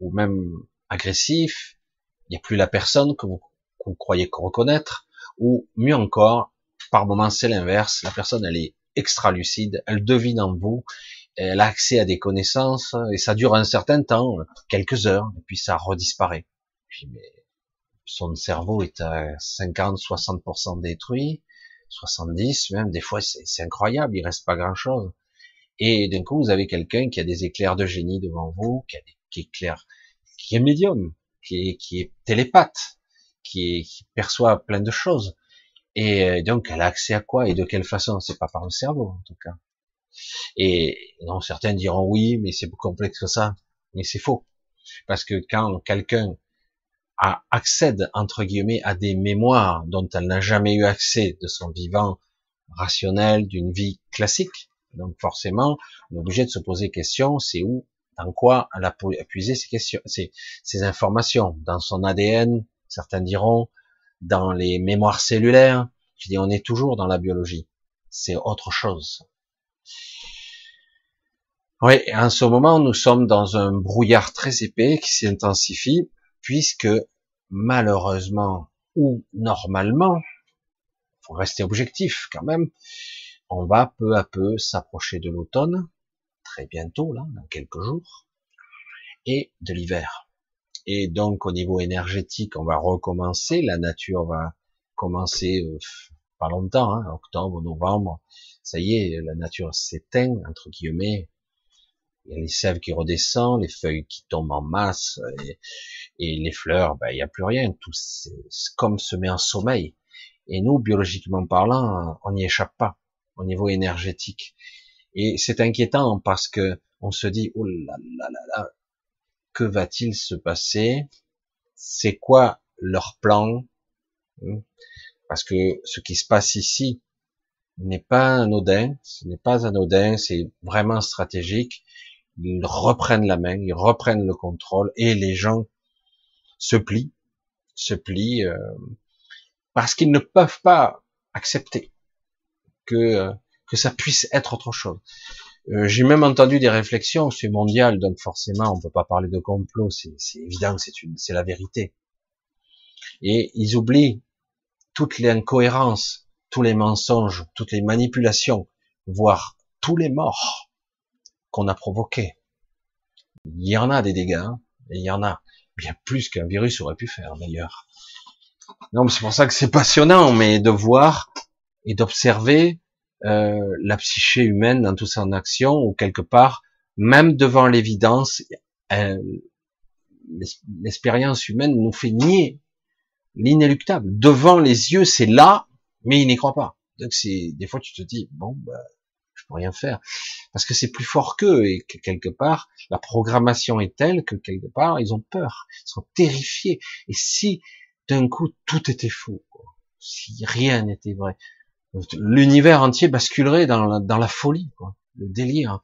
ou même agressif. Il n'y a plus la personne que vous, que vous reconnaître ou mieux encore, par moments c'est l'inverse. La personne elle est extra lucide, elle devine en vous, elle a accès à des connaissances et ça dure un certain temps, quelques heures, et puis ça redisparaît. Puis mais son cerveau est à 50-60% détruit, 70 même, des fois c'est incroyable, il reste pas grand chose. Et d'un coup, vous avez quelqu'un qui a des éclairs de génie devant vous, qui, a des, qui qui est médium, qui est, qui est télépathe, qui, perçoit plein de choses. Et euh, donc, elle a accès à quoi et de quelle façon? C'est pas par le cerveau, en tout cas. Et non, certains diront oui, mais c'est plus complexe que ça. Mais c'est faux. Parce que quand quelqu'un accède entre guillemets à des mémoires dont elle n'a jamais eu accès de son vivant rationnel, d'une vie classique. Donc forcément, on est obligé de se poser question, c'est où, dans quoi elle a puisé ces questions, ces informations, dans son ADN, certains diront, dans les mémoires cellulaires. Je dis, on est toujours dans la biologie. C'est autre chose. Oui, en ce moment, nous sommes dans un brouillard très épais qui s'intensifie, puisque malheureusement ou normalement, faut rester objectif quand même, on va peu à peu s'approcher de l'automne, très bientôt là, dans quelques jours, et de l'hiver. Et donc au niveau énergétique, on va recommencer, la nature va commencer euh, pas longtemps, hein, octobre, novembre, ça y est, la nature s'éteint, entre guillemets, il y a les sèves qui redescendent, les feuilles qui tombent en masse, et, les fleurs, ben, il n'y a plus rien, tout c'est comme se met en sommeil. Et nous, biologiquement parlant, on n'y échappe pas au niveau énergétique. Et c'est inquiétant parce que on se dit, oh là là là là, que va-t-il se passer? C'est quoi leur plan? Hmm? Parce que ce qui se passe ici n'est pas anodin, ce n'est pas anodin, c'est vraiment stratégique ils reprennent la main, ils reprennent le contrôle et les gens se plient, se plient euh, parce qu'ils ne peuvent pas accepter que euh, que ça puisse être autre chose. Euh, j'ai même entendu des réflexions, c'est mondial, donc forcément on peut pas parler de complot, c'est évident, c'est la vérité. Et ils oublient toutes les incohérences, tous les mensonges, toutes les manipulations, voire tous les morts qu'on a provoqué. Il y en a des dégâts, hein, et il y en a bien plus qu'un virus aurait pu faire d'ailleurs. Non, c'est pour ça que c'est passionnant, mais de voir et d'observer euh, la psyché humaine dans toute son action, ou quelque part, même devant l'évidence, euh, l'expérience humaine nous fait nier l'inéluctable. Devant les yeux, c'est là, mais il n'y croit pas. Donc c'est des fois tu te dis bon, bah, je peux rien faire parce que c'est plus fort qu'eux et que quelque part la programmation est telle que quelque part ils ont peur, ils sont terrifiés. Et si d'un coup tout était faux, si rien n'était vrai, l'univers entier basculerait dans la, folie, quoi, le délire.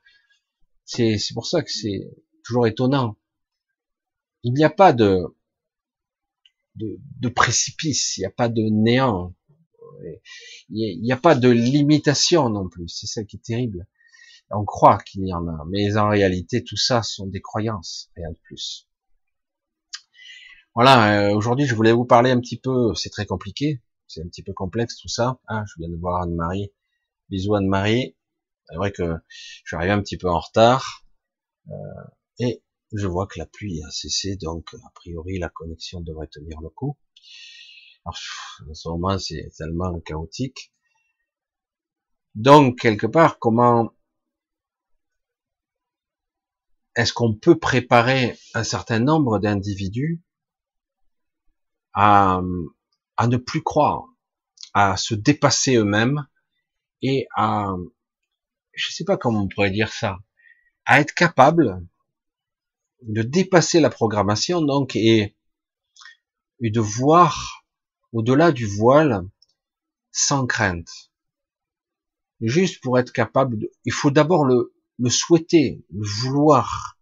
C'est pour ça que c'est toujours étonnant. Il n'y a pas de, de, de précipice, il n'y a pas de néant. Il n'y a pas de limitation non plus. C'est ça qui est terrible. On croit qu'il y en a, mais en réalité, tout ça sont des croyances, rien de plus. Voilà, euh, aujourd'hui, je voulais vous parler un petit peu, c'est très compliqué, c'est un petit peu complexe tout ça. Ah, je viens de voir Anne-Marie. Bisous Anne-Marie. C'est vrai que je suis arrivé un petit peu en retard. et je vois que la pluie a cessé, donc a priori la connexion devrait tenir le coup. En ce moment, c'est tellement chaotique. Donc, quelque part, comment est-ce qu'on peut préparer un certain nombre d'individus à, à ne plus croire, à se dépasser eux-mêmes et à, je sais pas comment on pourrait dire ça, à être capable de dépasser la programmation donc et, de voir au-delà du voile sans crainte. Juste pour être capable il faut d'abord le souhaiter, le vouloir.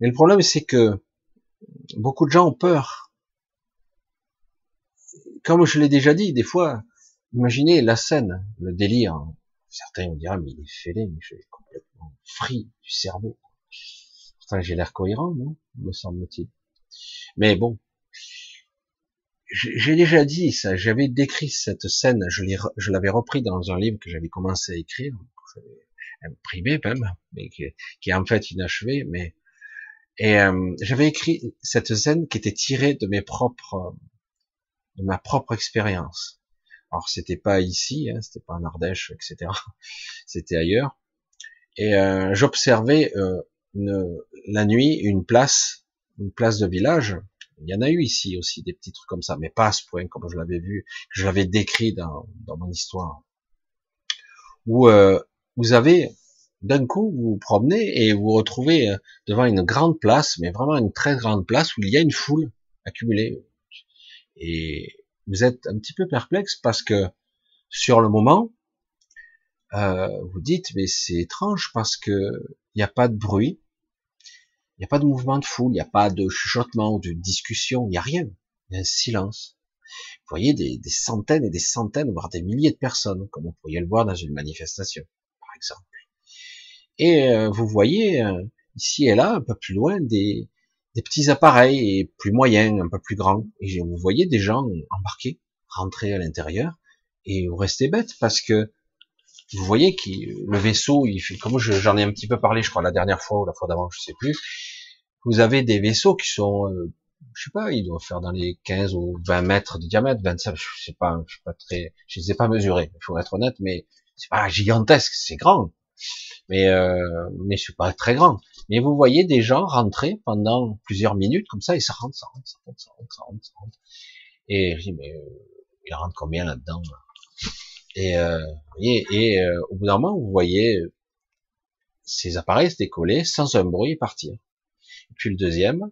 Mais le problème c'est que beaucoup de gens ont peur. Comme je l'ai déjà dit, des fois, imaginez la scène, le délire. Certains vont dire, mais il est fêlé, mais je suis complètement free du cerveau. Enfin, j'ai l'air cohérent, non Me semble-t-il. Mais bon, j'ai déjà dit ça, j'avais décrit cette scène, je l'avais repris dans un livre que j'avais commencé à écrire, imprimé même, mais qui, qui, est en fait inachevé, mais et euh, j'avais écrit cette scène qui était tirée de mes propres, de ma propre expérience. Alors c'était pas ici, hein, c'était pas en Ardèche, etc. C'était ailleurs. Et euh, j'observais euh, la nuit une place, une place de village. Il y en a eu ici aussi des petits trucs comme ça, mais pas à ce point comme je l'avais vu, que je l'avais décrit dans, dans mon histoire. Où euh, vous avez d'un coup vous vous promenez et vous retrouvez euh, devant une grande place, mais vraiment une très grande place où il y a une foule accumulée. Et vous êtes un petit peu perplexe parce que sur le moment, euh, vous dites mais c'est étrange parce que il n'y a pas de bruit, il n'y a pas de mouvement de foule, il n'y a pas de chuchotement de discussion, il n'y a rien. Il y a un silence. Vous voyez des, centaines et des centaines, voire des milliers de personnes, comme vous pourriez le voir dans une manifestation, par exemple. Et euh, vous voyez euh, ici et là, un peu plus loin, des, des petits appareils et plus moyens, un peu plus grands. Et vous voyez des gens embarqués, rentrer à l'intérieur, et vous restez bête parce que vous voyez que le vaisseau, il fait, comme j'en ai un petit peu parlé, je crois, la dernière fois ou la fois d'avant, je sais plus. Vous avez des vaisseaux qui sont, euh, je sais pas, ils doivent faire dans les 15 ou 20 mètres de diamètre, 25, je sais pas, je sais pas très, je les ai pas mesurés, il faut être honnête, mais c'est pas gigantesque, c'est grand, mais euh, mais c'est pas très grand. Mais vous voyez des gens rentrer pendant plusieurs minutes comme ça et ça rentre, ça rentre, ça rentre, ça rentre, ça rentre, ça rentre. Et je dis mais euh, il rentre combien là-dedans et, euh, et euh, au bout d'un moment, vous voyez euh, ces appareils se décoller sans un bruit et partir. puis le deuxième,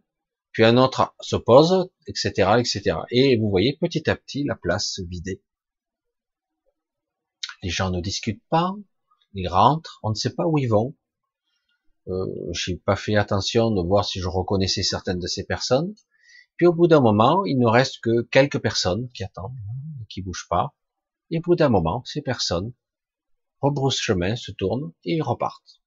puis un autre se pose, etc., etc. Et vous voyez petit à petit la place se vider. Les gens ne discutent pas, ils rentrent, on ne sait pas où ils vont. Euh, J'ai pas fait attention de voir si je reconnaissais certaines de ces personnes. Puis au bout d'un moment, il ne reste que quelques personnes qui attendent, qui bougent pas. Et au bout d'un moment, ces personnes rebroussent chemin, se tournent et repartent.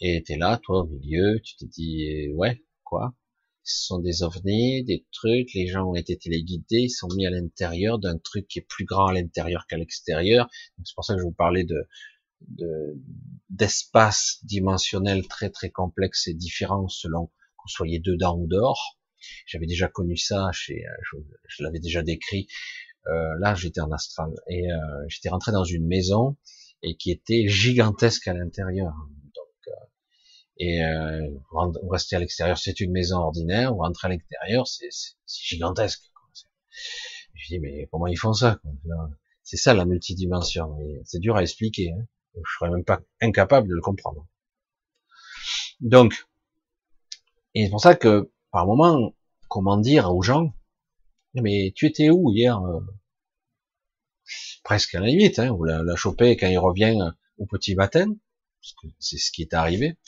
Et t'es là, toi, au milieu, tu te dis, ouais, quoi? Ce sont des ovnis, des trucs, les gens ont été téléguidés, ils sont mis à l'intérieur d'un truc qui est plus grand à l'intérieur qu'à l'extérieur. C'est pour ça que je vous parlais de d'espace dimensionnel très très complexe et différent selon que vous soyez dedans ou dehors. J'avais déjà connu ça chez, je, je l'avais déjà décrit euh, là, j'étais en astral et euh, j'étais rentré dans une maison et qui était gigantesque à l'intérieur. Donc, euh, et vous restez à l'extérieur, c'est une maison ordinaire. Vous rentrez à l'intérieur, c'est gigantesque. Je dis mais comment ils font ça C'est ça la multidimension. C'est dur à expliquer. Hein. Je serais même pas incapable de le comprendre. Donc, et c'est pour ça que par moment, comment dire aux gens, mais tu étais où hier euh? Presque à la limite, hein, vous la, la quand il revient au petit baptême, parce que c'est ce qui est arrivé.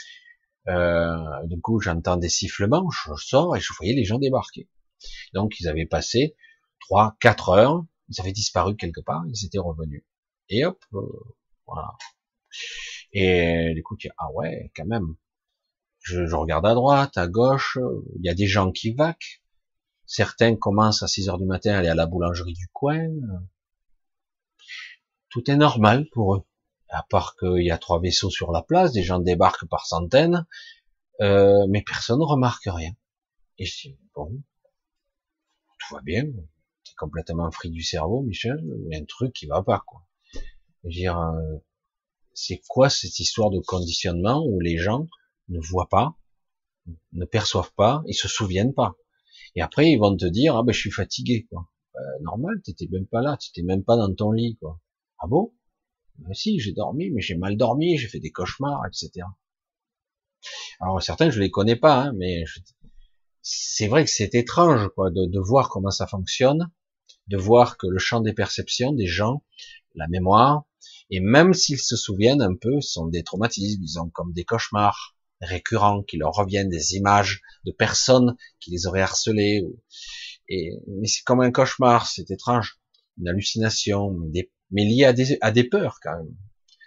Euh, du coup, j'entends des sifflements, je sors et je voyais les gens débarquer. Donc, ils avaient passé trois, quatre heures, ils avaient disparu quelque part, ils étaient revenus. Et hop, euh, voilà. Et du coup, ah ouais, quand même. Je, regarde à droite, à gauche, il y a des gens qui vaquent. Certains commencent à 6 heures du matin à aller à la boulangerie du coin. Tout est normal pour eux. À part qu'il y a trois vaisseaux sur la place, des gens débarquent par centaines, euh, mais personne ne remarque rien. Et je bon, tout va bien, t'es complètement frit du cerveau, Michel, il y a un truc qui va pas, quoi. Je veux dire, euh, c'est quoi cette histoire de conditionnement où les gens ne voient pas, ne perçoivent pas, ils se souviennent pas? Et après, ils vont te dire, ah ben, je suis fatigué, quoi. Euh, normal, t'étais même pas là, t'étais même pas dans ton lit, quoi. Ah bon? Ben si, j'ai dormi, mais j'ai mal dormi, j'ai fait des cauchemars, etc. Alors certains, je les connais pas, hein, mais c'est vrai que c'est étrange, quoi, de voir comment ça fonctionne, de voir que le champ des perceptions des gens, la mémoire, et même s'ils se souviennent un peu, sont des traumatismes, ils ont comme des cauchemars récurrents qui leur reviennent, des images de personnes qui les auraient harcelés. Et, mais c'est comme un cauchemar, c'est étrange, une hallucination, mais, des, mais lié à des, à des peurs quand même,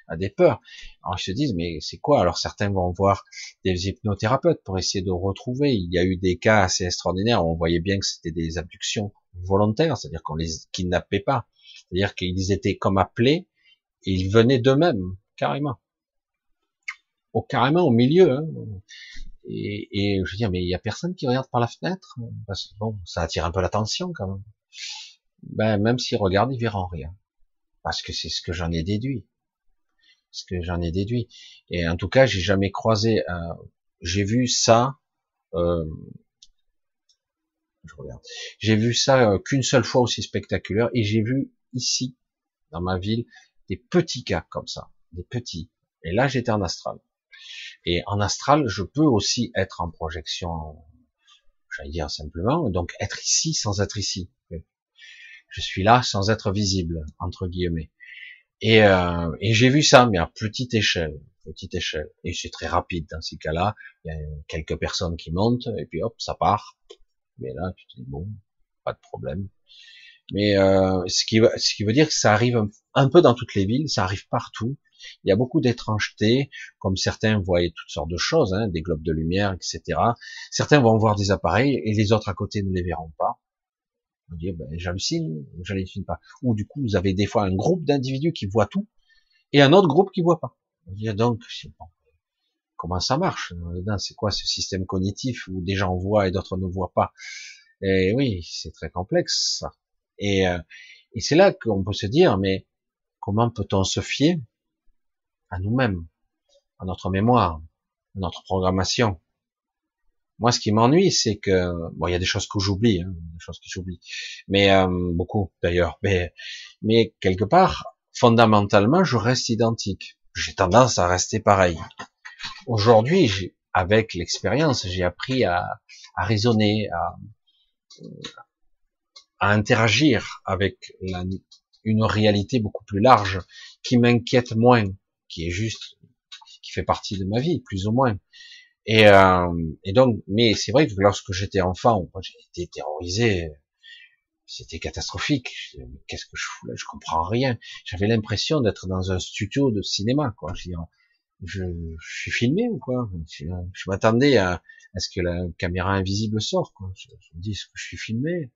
à des peurs. Alors ils se disent, mais c'est quoi? Alors certains vont voir des hypnothérapeutes pour essayer de retrouver. Il y a eu des cas assez extraordinaires où on voyait bien que c'était des abductions volontaires, c'est-à-dire qu'on les kidnappait pas, c'est-à-dire qu'ils étaient comme appelés ils venaient d'eux-mêmes, carrément. Au, carrément au milieu. Hein. Et, je veux dire, mais il y a personne qui regarde par la fenêtre, parce que bon, ça attire un peu l'attention quand même. Ben, même s'ils regardent, ils verront rien. Parce que c'est ce que j'en ai déduit. Ce que j'en ai déduit. Et en tout cas, j'ai jamais croisé, j'ai vu ça, euh, je regarde. J'ai vu ça euh, qu'une seule fois aussi spectaculaire, et j'ai vu ici, dans ma ville, des petits cas comme ça, des petits. Et là, j'étais en astral. Et en astral, je peux aussi être en projection, j'allais dire simplement, donc être ici sans être ici. Je suis là sans être visible, entre guillemets. Et, euh, et j'ai vu ça, mais à petite échelle, petite échelle. Et c'est très rapide dans ces cas-là. Il y a quelques personnes qui montent, et puis hop, ça part. Mais là, tu te dis, bon, pas de problème. Mais euh, ce, qui, ce qui veut dire que ça arrive un, peu dans toutes les villes, ça arrive partout. Il y a beaucoup d'étrangetés, comme certains voient toutes sortes de choses, hein, des globes de lumière, etc. Certains vont voir des appareils et les autres à côté ne les verront pas. On dit, ben, j'hallucine, j'hallucine pas. Ou du coup, vous avez des fois un groupe d'individus qui voient tout et un autre groupe qui voit pas. On dit, donc, comment ça marche C'est quoi ce système cognitif où des gens voient et d'autres ne voient pas? Et oui, c'est très complexe. Ça. Et, euh, et c'est là qu'on peut se dire, mais comment peut-on se fier à nous-mêmes, à notre mémoire, à notre programmation? Moi, ce qui m'ennuie, c'est que bon, il y a des choses que j'oublie, hein, des choses que j'oublie, mais euh, beaucoup d'ailleurs. Mais, mais quelque part, fondamentalement, je reste identique. J'ai tendance à rester pareil. Aujourd'hui, avec l'expérience, j'ai appris à, à raisonner, à, à interagir avec une réalité beaucoup plus large qui m'inquiète moins, qui est juste, qui fait partie de ma vie, plus ou moins. Et, euh, et donc, mais c'est vrai que lorsque j'étais enfant, j'ai été terrorisé, c'était catastrophique. Qu'est-ce que je fous là? Je comprends rien. J'avais l'impression d'être dans un studio de cinéma, quoi. Je, je suis filmé ou quoi? Je, je m'attendais à, est ce que la caméra invisible sort. Quoi. Je, me dis, que je suis filmé?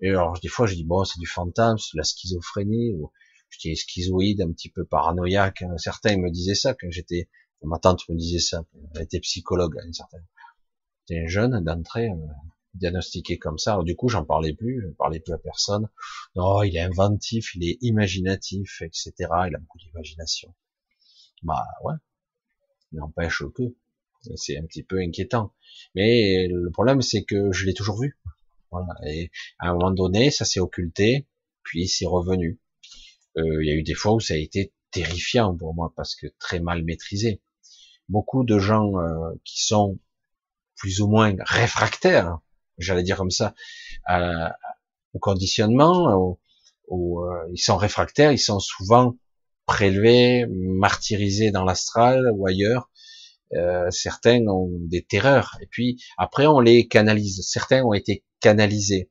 Et alors des fois, je dis bon, c'est du fantasme, c'est de la schizophrénie, ou j'étais schizoïde, un petit peu paranoïaque. Hein. Certains me disaient ça quand j'étais, ma tante me disait ça. Elle était psychologue, une certaine. J'étais jeune d'entrée. Euh, diagnostiqué comme ça. Du coup, j'en parlais plus, je parlais plus à personne. Non, il est inventif, il est imaginatif, etc. Il a beaucoup d'imagination. Bah ouais. N'empêche que c'est un petit peu inquiétant. Mais le problème, c'est que je l'ai toujours vu. Voilà. Et à un moment donné, ça s'est occulté, puis c'est revenu. Euh, il y a eu des fois où ça a été terrifiant pour moi parce que très mal maîtrisé. Beaucoup de gens euh, qui sont plus ou moins réfractaires, j'allais dire comme ça, au conditionnement, euh, ils sont réfractaires, ils sont souvent prélevés, martyrisés dans l'astral ou ailleurs, euh, certains ont des terreurs, et puis après on les canalise. Certains ont été canalisés,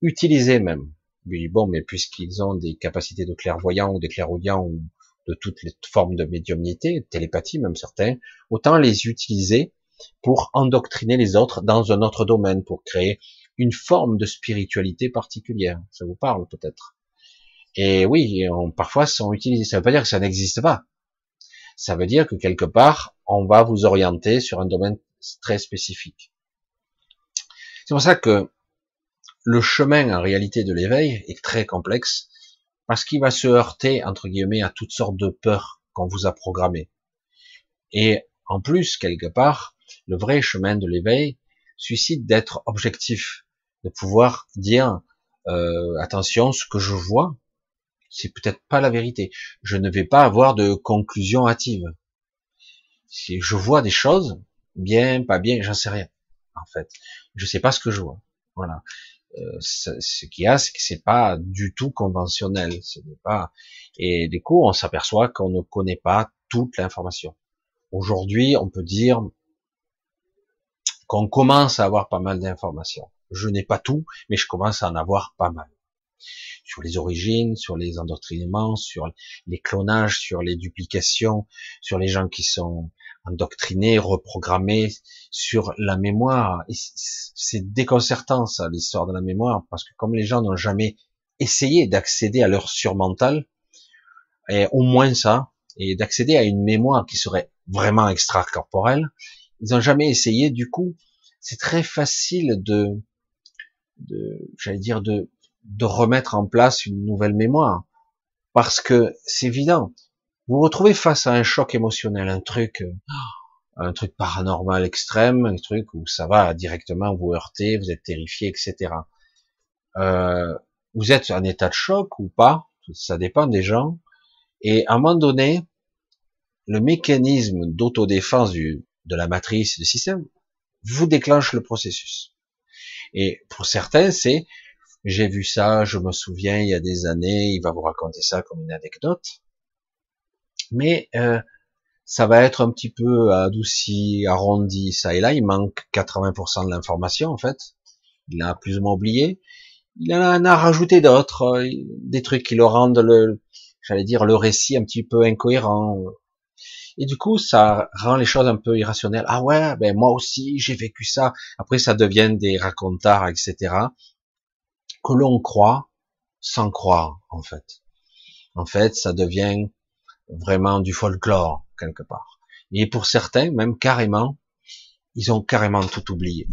utilisés même. Oui, bon, mais puisqu'ils ont des capacités de clairvoyant ou de clairvoyant ou de toutes les formes de médiumnité, télépathie même certains, autant les utiliser pour endoctriner les autres dans un autre domaine, pour créer une forme de spiritualité particulière. Ça vous parle peut-être? Et oui, on, parfois sont utilisés. Ça veut pas dire que ça n'existe pas ça veut dire que quelque part, on va vous orienter sur un domaine très spécifique. C'est pour ça que le chemin en réalité de l'éveil est très complexe parce qu'il va se heurter entre guillemets à toutes sortes de peurs qu'on vous a programmées. Et en plus, quelque part, le vrai chemin de l'éveil suscite d'être objectif, de pouvoir dire euh, attention, ce que je vois, c'est peut-être pas la vérité. Je ne vais pas avoir de conclusion hâtive. Si je vois des choses, bien, pas bien, j'en sais rien. En fait, je sais pas ce que je vois. Voilà. Euh, ce qu'il y a, c'est que c'est pas du tout conventionnel. Ce pas. Et du coup, on s'aperçoit qu'on ne connaît pas toute l'information. Aujourd'hui, on peut dire qu'on commence à avoir pas mal d'informations. Je n'ai pas tout, mais je commence à en avoir pas mal. Sur les origines, sur les endoctrinements, sur les clonages, sur les duplications, sur les gens qui sont endoctrinés, reprogrammés, sur la mémoire. C'est déconcertant ça, l'histoire de la mémoire, parce que comme les gens n'ont jamais essayé d'accéder à leur surmental, et au moins ça, et d'accéder à une mémoire qui serait vraiment extracorporelle, ils n'ont jamais essayé. Du coup, c'est très facile de, de j'allais dire, de, de remettre en place une nouvelle mémoire. Parce que c'est évident. Vous vous retrouvez face à un choc émotionnel, un truc, euh, un truc paranormal extrême, un truc où ça va directement vous heurter, vous êtes terrifié, etc. Euh, vous êtes en état de choc ou pas, ça dépend des gens. Et à un moment donné, le mécanisme d'autodéfense de la matrice du système vous déclenche le processus. Et pour certains, c'est j'ai vu ça, je me souviens il y a des années, il va vous raconter ça comme une anecdote. Mais euh, ça va être un petit peu adouci, arrondi, ça et là. Il manque 80% de l'information en fait. Il a plus ou moins oublié. Il en a rajouté d'autres, euh, des trucs qui le rendent le, j'allais dire, le récit un petit peu incohérent. Et du coup, ça rend les choses un peu irrationnelles. Ah ouais, ben moi aussi, j'ai vécu ça. Après, ça devient des racontards, etc. Que l'on croit sans croire, en fait. En fait, ça devient vraiment du folklore, quelque part. Et pour certains, même carrément, ils ont carrément tout oublié.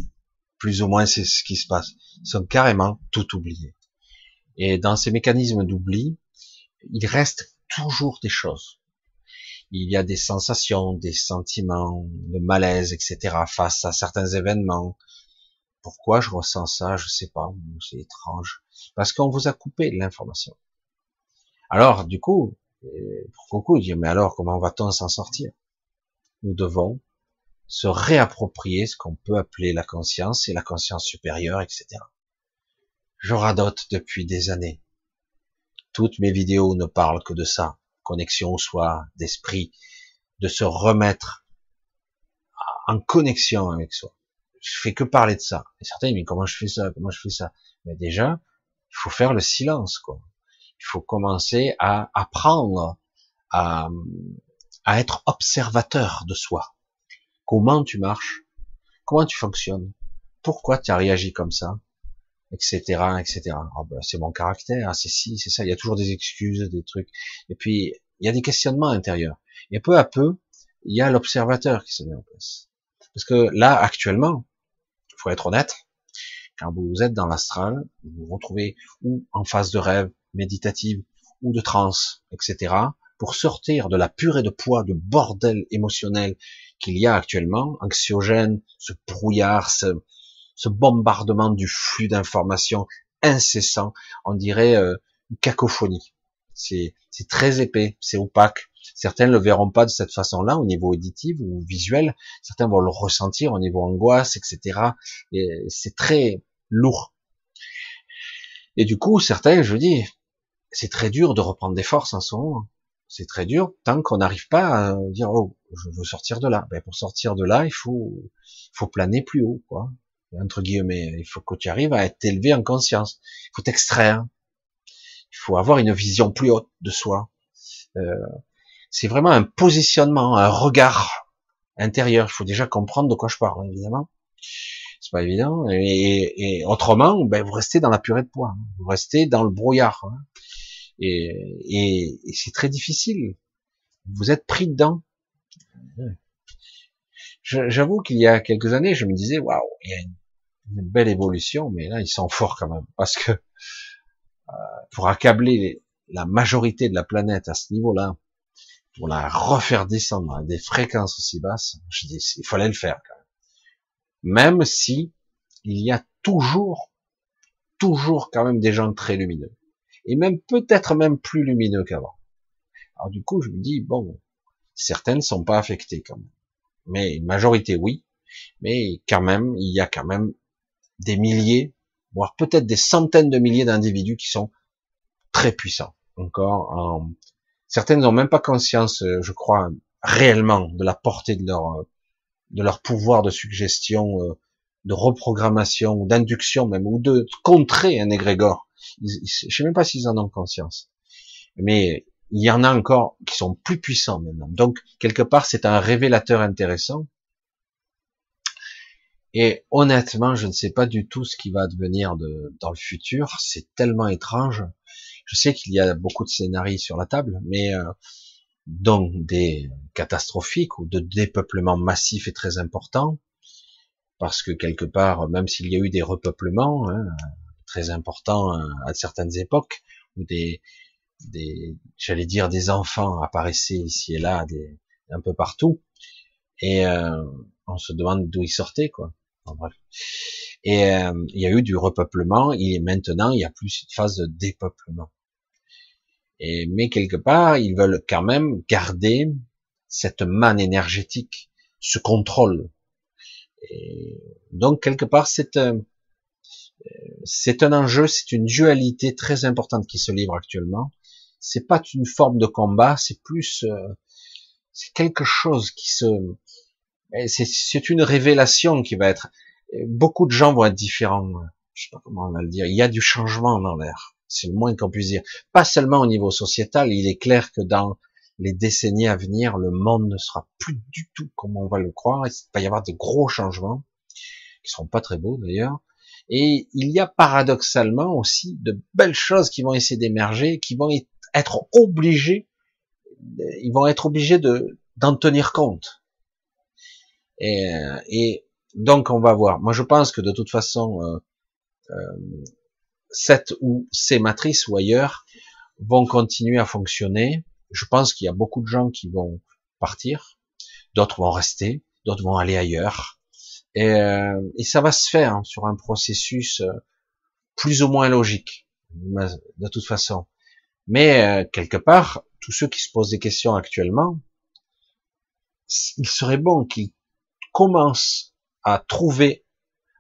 Plus ou moins, c'est ce qui se passe. Ils ont carrément tout oublié. Et dans ces mécanismes d'oubli, il reste toujours des choses il y a des sensations, des sentiments, de malaise, etc. face à certains événements. Pourquoi je ressens ça Je sais pas, c'est étrange. Parce qu'on vous a coupé l'information. Alors, du coup, euh, pour beaucoup dire, mais alors, comment va-t-on s'en sortir? Nous devons se réapproprier ce qu'on peut appeler la conscience et la conscience supérieure, etc. Je radote depuis des années. Toutes mes vidéos ne parlent que de ça connexion au soi, d'esprit, de se remettre en connexion avec soi. Je fais que parler de ça. Et certains disent, mais comment je fais ça? Comment je fais ça? Mais déjà, il faut faire le silence, quoi. Il faut commencer à apprendre à, à être observateur de soi. Comment tu marches? Comment tu fonctionnes? Pourquoi tu as réagi comme ça? etc., etc. Oh ben, c'est mon caractère, c'est si, c'est ça. Il y a toujours des excuses, des trucs. Et puis il y a des questionnements intérieurs. Et peu à peu, il y a l'observateur qui se met en place. Parce que là, actuellement, faut être honnête, quand vous êtes dans l'astral, vous vous retrouvez ou en phase de rêve méditative ou de transe, etc., pour sortir de la purée de poids, de bordel émotionnel qu'il y a actuellement, anxiogène, ce brouillard, ce, ce bombardement du flux d'informations incessant, on dirait euh, une cacophonie. C'est très épais, c'est opaque. Certains le verront pas de cette façon-là au niveau éditif ou visuel. Certains vont le ressentir au niveau angoisse, etc. Et c'est très lourd. Et du coup, certains, je dis, c'est très dur de reprendre des forces en ce moment. C'est très dur tant qu'on n'arrive pas à dire oh je veux sortir de là. Ben, pour sortir de là, il faut faut planer plus haut quoi entre guillemets. Il faut que tu arrives à être élevé en conscience. Il faut t'extraire. Il faut avoir une vision plus haute de soi. Euh, c'est vraiment un positionnement, un regard intérieur. Il faut déjà comprendre de quoi je parle, évidemment. C'est pas évident. Et, autrement, ben, vous restez dans la purée de poids. Vous restez dans le brouillard. Hein. Et, et c'est très difficile. Vous êtes pris dedans. J'avoue qu'il y a quelques années, je me disais, waouh, il y a une, belle évolution, mais là, ils sont forts quand même, parce que euh, pour accabler la majorité de la planète à ce niveau-là, pour la refaire descendre à des fréquences aussi basses, je dis, il fallait le faire quand même. Même si il y a toujours, toujours quand même des gens très lumineux. Et même peut-être même plus lumineux qu'avant. Alors du coup, je me dis, bon, certaines ne sont pas affectées quand même. Mais une majorité, oui. Mais quand même, il y a quand même des milliers, voire peut-être des centaines de milliers d'individus qui sont très puissants. Encore, en... certaines n'ont même pas conscience, euh, je crois, réellement de la portée de leur euh, de leur pouvoir de suggestion, euh, de reprogrammation, d'induction même, ou de contrer un égrégore. Je sais même pas s'ils en ont conscience. Mais il y en a encore qui sont plus puissants maintenant. Donc, quelque part, c'est un révélateur intéressant. Et honnêtement, je ne sais pas du tout ce qui va devenir de, dans le futur. C'est tellement étrange. Je sais qu'il y a beaucoup de scénarios sur la table, mais euh, donc des catastrophiques ou de dépeuplement massif et très important, parce que quelque part, même s'il y a eu des repeuplements hein, très importants euh, à certaines époques, ou des, des j'allais dire des enfants apparaissaient ici et là, des, un peu partout, et euh, on se demande d'où ils sortaient, quoi. bref. Et euh, il y a eu du repeuplement, et maintenant il y a plus une phase de dépeuplement. Et, mais quelque part, ils veulent quand même garder cette manne énergétique, ce contrôle. Et donc quelque part, c'est un, c'est un enjeu, c'est une dualité très importante qui se livre actuellement. C'est pas une forme de combat, c'est plus, euh, c'est quelque chose qui se, c'est une révélation qui va être. Beaucoup de gens vont être différents. Je sais pas comment on va le dire. Il y a du changement dans l'air. C'est le moins qu'on puisse dire. Pas seulement au niveau sociétal. Il est clair que dans les décennies à venir, le monde ne sera plus du tout comme on va le croire. Il va y avoir des gros changements qui seront pas très beaux d'ailleurs. Et il y a paradoxalement aussi de belles choses qui vont essayer d'émerger, qui vont être obligés, ils vont être obligés de d'en tenir compte. Et, euh, et, donc on va voir. Moi je pense que de toute façon, euh, euh, cette ou ces matrices ou ailleurs vont continuer à fonctionner. Je pense qu'il y a beaucoup de gens qui vont partir, d'autres vont rester, d'autres vont aller ailleurs. Et, euh, ça va se faire hein, sur un processus plus ou moins logique, de toute façon. Mais quelque part, tous ceux qui se posent des questions actuellement, il serait bon qu'ils commencent à trouver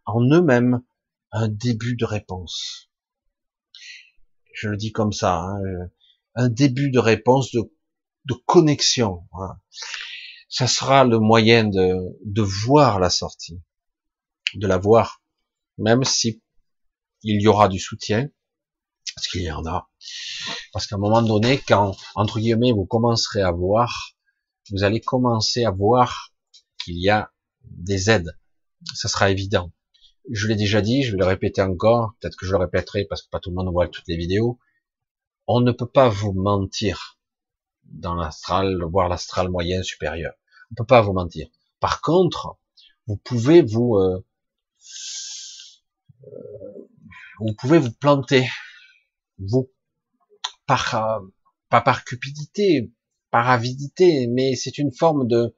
en eux-mêmes un début de réponse. Je le dis comme ça, hein, un début de réponse, de, de connexion. Hein ça sera le moyen de, de voir la sortie, de la voir, même si il y aura du soutien, parce qu'il y en a. Parce qu'à un moment donné, quand, entre guillemets, vous commencerez à voir, vous allez commencer à voir qu'il y a des aides. Ça sera évident. Je l'ai déjà dit, je vais le répéter encore, peut-être que je le répéterai parce que pas tout le monde voit toutes les vidéos. On ne peut pas vous mentir dans l'astral, voir l'astral moyen supérieur. On peut pas vous mentir. Par contre, vous pouvez vous, euh, euh, vous pouvez vous planter, vous par euh, pas par cupidité, par avidité, mais c'est une forme de,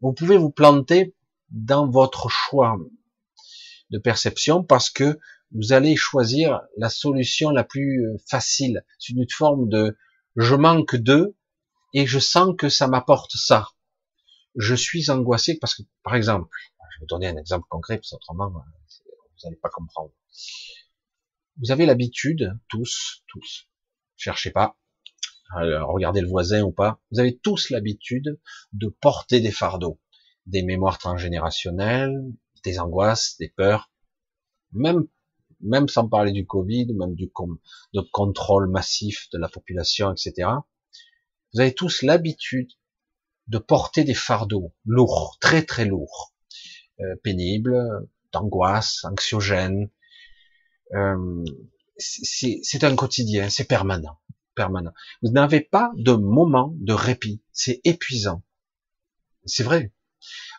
vous pouvez vous planter dans votre choix de perception parce que vous allez choisir la solution la plus facile. C'est une forme de je manque de, et je sens que ça m'apporte ça. Je suis angoissé parce que, par exemple, je vais vous donner un exemple concret, parce autrement, euh, vous n'allez pas comprendre. Vous avez l'habitude, tous, tous, cherchez pas, regardez le voisin ou pas, vous avez tous l'habitude de porter des fardeaux, des mémoires transgénérationnelles, des angoisses, des peurs, même même sans parler du Covid, même du de contrôle massif de la population, etc. Vous avez tous l'habitude de porter des fardeaux lourds, très très lourds, euh, pénibles, d'angoisse, anxiogènes. Euh, c'est un quotidien, c'est permanent, permanent. Vous n'avez pas de moment de répit, c'est épuisant. C'est vrai.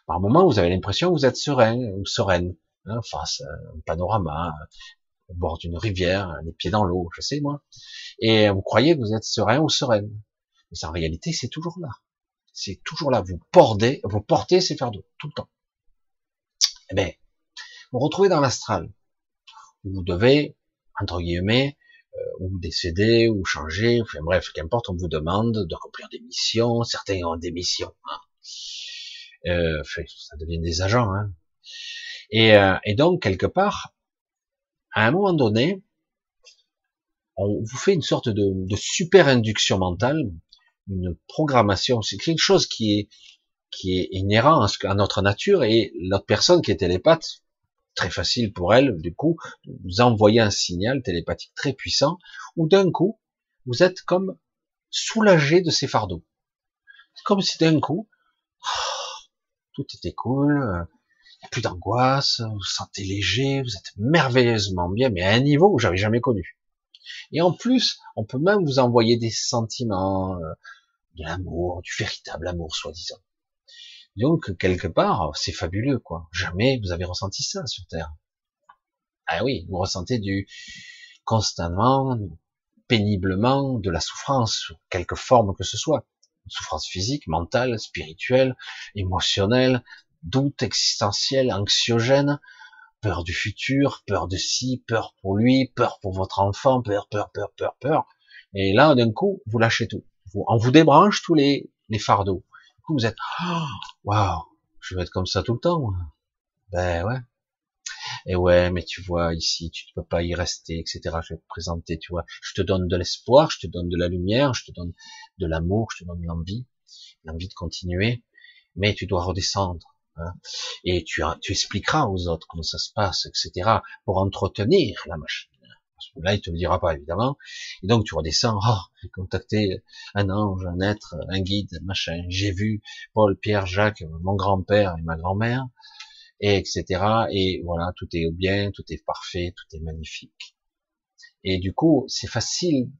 Par moment, vous avez l'impression que vous êtes serein ou sereine, hein, face à un panorama, au bord d'une rivière, les pieds dans l'eau, je sais moi. Et vous croyez que vous êtes serein ou sereine. Mais en réalité, c'est toujours là. C'est toujours là. Vous portez, vous portez ces fardeaux, tout le temps. Eh bien, vous retrouvez dans l'astral. Vous devez, entre guillemets, euh, ou décéder, ou changer, enfin bref, qu'importe, on vous demande de remplir des missions, certains ont des missions. Hein. Euh, ça devient des agents. Hein. Et, euh, et donc, quelque part, à un moment donné, on vous fait une sorte de, de super induction mentale, une programmation. C'est quelque chose qui est qui est inhérent à notre nature et l'autre personne qui est télépathe, très facile pour elle, du coup, vous envoyer un signal télépathique très puissant, où d'un coup, vous êtes comme soulagé de ces fardeaux. Comme si d'un coup, tout était cool, a plus d'angoisse, vous vous sentez léger, vous êtes merveilleusement bien, mais à un niveau où j'avais jamais connu. Et en plus, on peut même vous envoyer des sentiments, euh, de l'amour, du véritable amour, soi-disant. Donc, quelque part, c'est fabuleux, quoi. Jamais vous avez ressenti ça sur Terre. Ah oui, vous ressentez du constamment, péniblement, de la souffrance, quelque forme que ce soit. Souffrance physique, mentale, spirituelle, émotionnelle, doute existentiel, anxiogène, peur du futur, peur de ci, peur pour lui, peur pour votre enfant, peur, peur, peur, peur, peur. Et là, d'un coup, vous lâchez tout. On vous débranche tous les, les fardeaux vous êtes, waouh, je vais être comme ça tout le temps. Ben ouais. Et ouais, mais tu vois, ici, tu ne peux pas y rester, etc. Je vais te présenter, tu vois. Je te donne de l'espoir, je te donne de la lumière, je te donne de l'amour, je te donne l'envie, l'envie de continuer, mais tu dois redescendre. Hein. Et tu, tu expliqueras aux autres comment ça se passe, etc. pour entretenir la machine. Là, il te le dira pas, évidemment. Et donc, tu redescends, oh, j'ai contacté un ange, un être, un guide, machin. J'ai vu Paul, Pierre, Jacques, mon grand-père et ma grand-mère, et etc. Et voilà, tout est bien, tout est parfait, tout est magnifique. Et du coup, c'est facile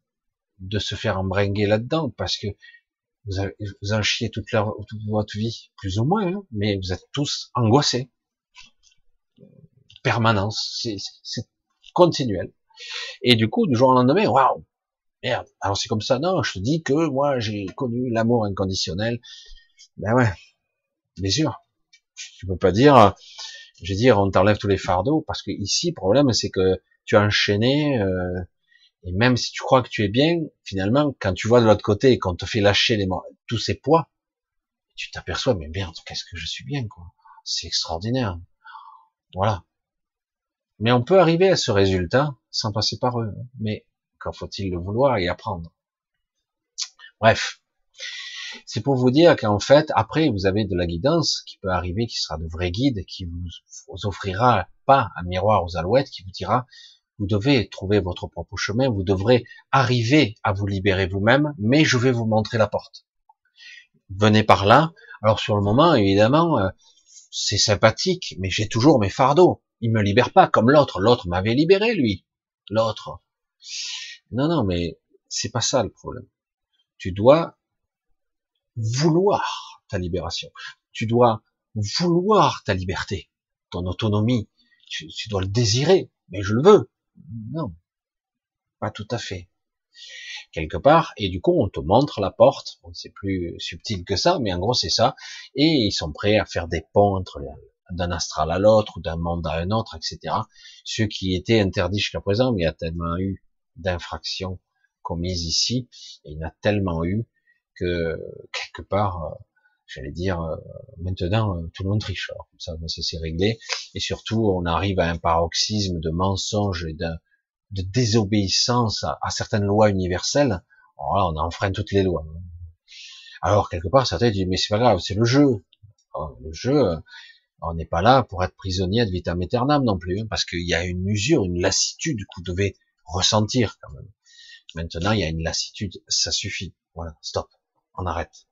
de se faire embringuer là-dedans, parce que vous, avez, en chiez toute, leur, toute votre vie, plus ou moins, hein, mais vous êtes tous angoissés. Permanence, c'est continuel. Et du coup, du jour au lendemain, waouh, merde. Alors c'est comme ça, non, je te dis que moi j'ai connu l'amour inconditionnel. Ben ouais, bien sûr. Tu peux pas dire, je veux dire, on t'enlève tous les fardeaux, parce que ici, problème, c'est que tu as enchaîné, euh, et même si tu crois que tu es bien, finalement, quand tu vois de l'autre côté et qu'on te fait lâcher les, tous ces poids, tu t'aperçois, mais merde, qu'est-ce que je suis bien, quoi. C'est extraordinaire. Voilà. Mais on peut arriver à ce résultat sans passer par eux. Mais quand faut-il le vouloir et apprendre? Bref, c'est pour vous dire qu'en fait, après, vous avez de la guidance qui peut arriver, qui sera de vrais guides, qui vous, offrira pas un miroir aux alouettes, qui vous dira, vous devez trouver votre propre chemin, vous devrez arriver à vous libérer vous-même, mais je vais vous montrer la porte. Venez par là. Alors sur le moment, évidemment, euh, c'est sympathique, mais j'ai toujours mes fardeaux. Il me libère pas comme l'autre. L'autre m'avait libéré, lui. L'autre. Non, non, mais c'est pas ça le problème. Tu dois vouloir ta libération. Tu dois vouloir ta liberté, ton autonomie. Tu, tu dois le désirer. Mais je le veux. Non. Pas tout à fait quelque part, et du coup on te montre la porte, c'est plus subtil que ça, mais en gros c'est ça, et ils sont prêts à faire des ponts entre d'un astral à l'autre, ou d'un monde à un autre, etc. Ce qui était interdit jusqu'à présent, mais il y a tellement eu d'infractions commises ici, il y en a tellement eu que quelque part, euh, j'allais dire, euh, maintenant euh, tout le monde triche. Alors, comme ça, c'est réglé, et surtout on arrive à un paroxysme de mensonges et de, de désobéissance à, certaines lois universelles. On enfreint toutes les lois. Alors quelque part, certains disent mais c'est pas grave, c'est le jeu. le jeu, on n'est pas là pour être prisonnier de vitam aeternam non plus, hein, parce qu'il y a une usure, une lassitude que vous devez ressentir quand même. Maintenant, il y a une lassitude, ça suffit. Voilà, stop, on arrête.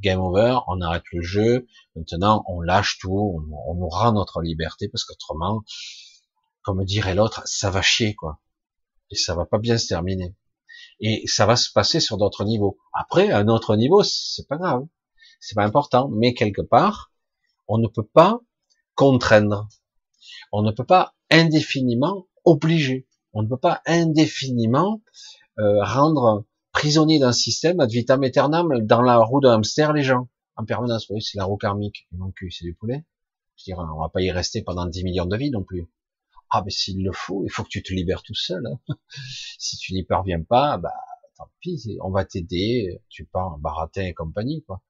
Game over, on arrête le jeu. Maintenant, on lâche tout, on, on nous rend notre liberté, parce qu'autrement, comme dirait l'autre, ça va chier, quoi. Et ça va pas bien se terminer. Et ça va se passer sur d'autres niveaux. Après, à un autre niveau, c'est pas grave. C'est pas important. Mais quelque part, On ne peut pas contraindre. On ne peut pas indéfiniment obliger. On ne peut pas indéfiniment euh, rendre prisonnier d'un système ad vitam aeternam dans la roue d'un hamster les gens en permanence. Oui, c'est la roue karmique. Mon cul, c'est du poulet. Je dirais, on va pas y rester pendant 10 millions de vies non plus. Ah, mais s'il le faut, il faut que tu te libères tout seul. Hein. si tu n'y parviens pas, bah, tant pis, on va t'aider, tu pars en baratin et compagnie, quoi.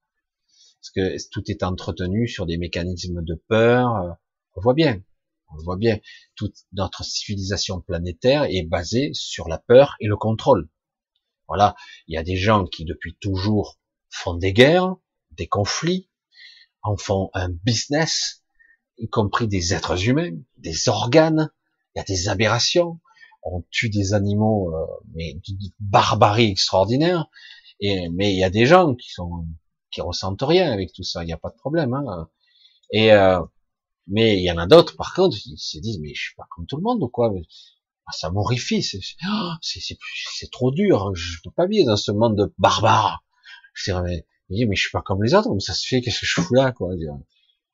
Parce que tout est entretenu sur des mécanismes de peur. On voit bien, on voit bien. Toute notre civilisation planétaire est basée sur la peur et le contrôle. Voilà. Il y a des gens qui, depuis toujours, font des guerres, des conflits, en font un business, y compris des êtres humains, des organes. Il y a des aberrations. On tue des animaux, euh, mais d'une barbarie extraordinaire. Et, mais il y a des gens qui sont, qui ressentent rien avec tout ça. Il n'y a pas de problème. Hein. Et, euh, mais il y en a d'autres, par contre, ils se disent, mais je suis pas comme tout le monde ou quoi? Ça m'horrifie, oh, c'est trop dur, je peux pas vivre dans ce monde de barbares. Je dirais, mais, mais je suis pas comme les autres, mais ça se fait, qu'est-ce que je fous là, quoi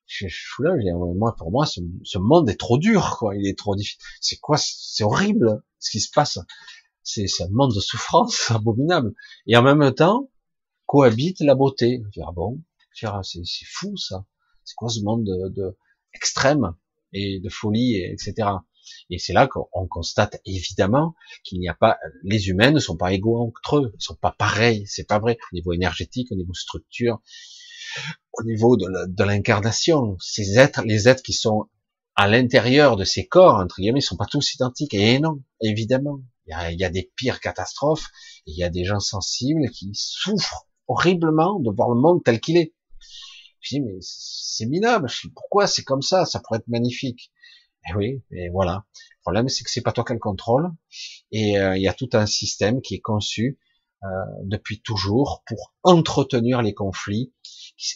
je, je fous là, je moi, pour moi, ce, ce, monde est trop dur, quoi, il est trop difficile. C'est quoi C'est horrible, ce qui se passe. C'est un monde de souffrance abominable. Et en même temps, cohabite la beauté. Je dis, ah bon, c'est fou, ça. C'est quoi ce monde de, de extrême et de folie, etc. Et c'est là qu'on constate évidemment qu'il n'y a pas, les humains ne sont pas égaux entre eux, ils sont pas pareils, c'est pas vrai au niveau énergétique, au niveau structure, au niveau de l'incarnation. Ces êtres, les êtres qui sont à l'intérieur de ces corps, entre guillemets, ils sont pas tous identiques. Et non, évidemment, il y a, des pires catastrophes, il y a des gens sensibles qui souffrent horriblement de voir le monde tel qu'il est. Je dis, mais c'est minable. pourquoi c'est comme ça? Ça pourrait être magnifique. Et eh oui, et voilà. Le problème, c'est que c'est pas toi qui le contrôle. Et euh, il y a tout un système qui est conçu euh, depuis toujours pour entretenir les conflits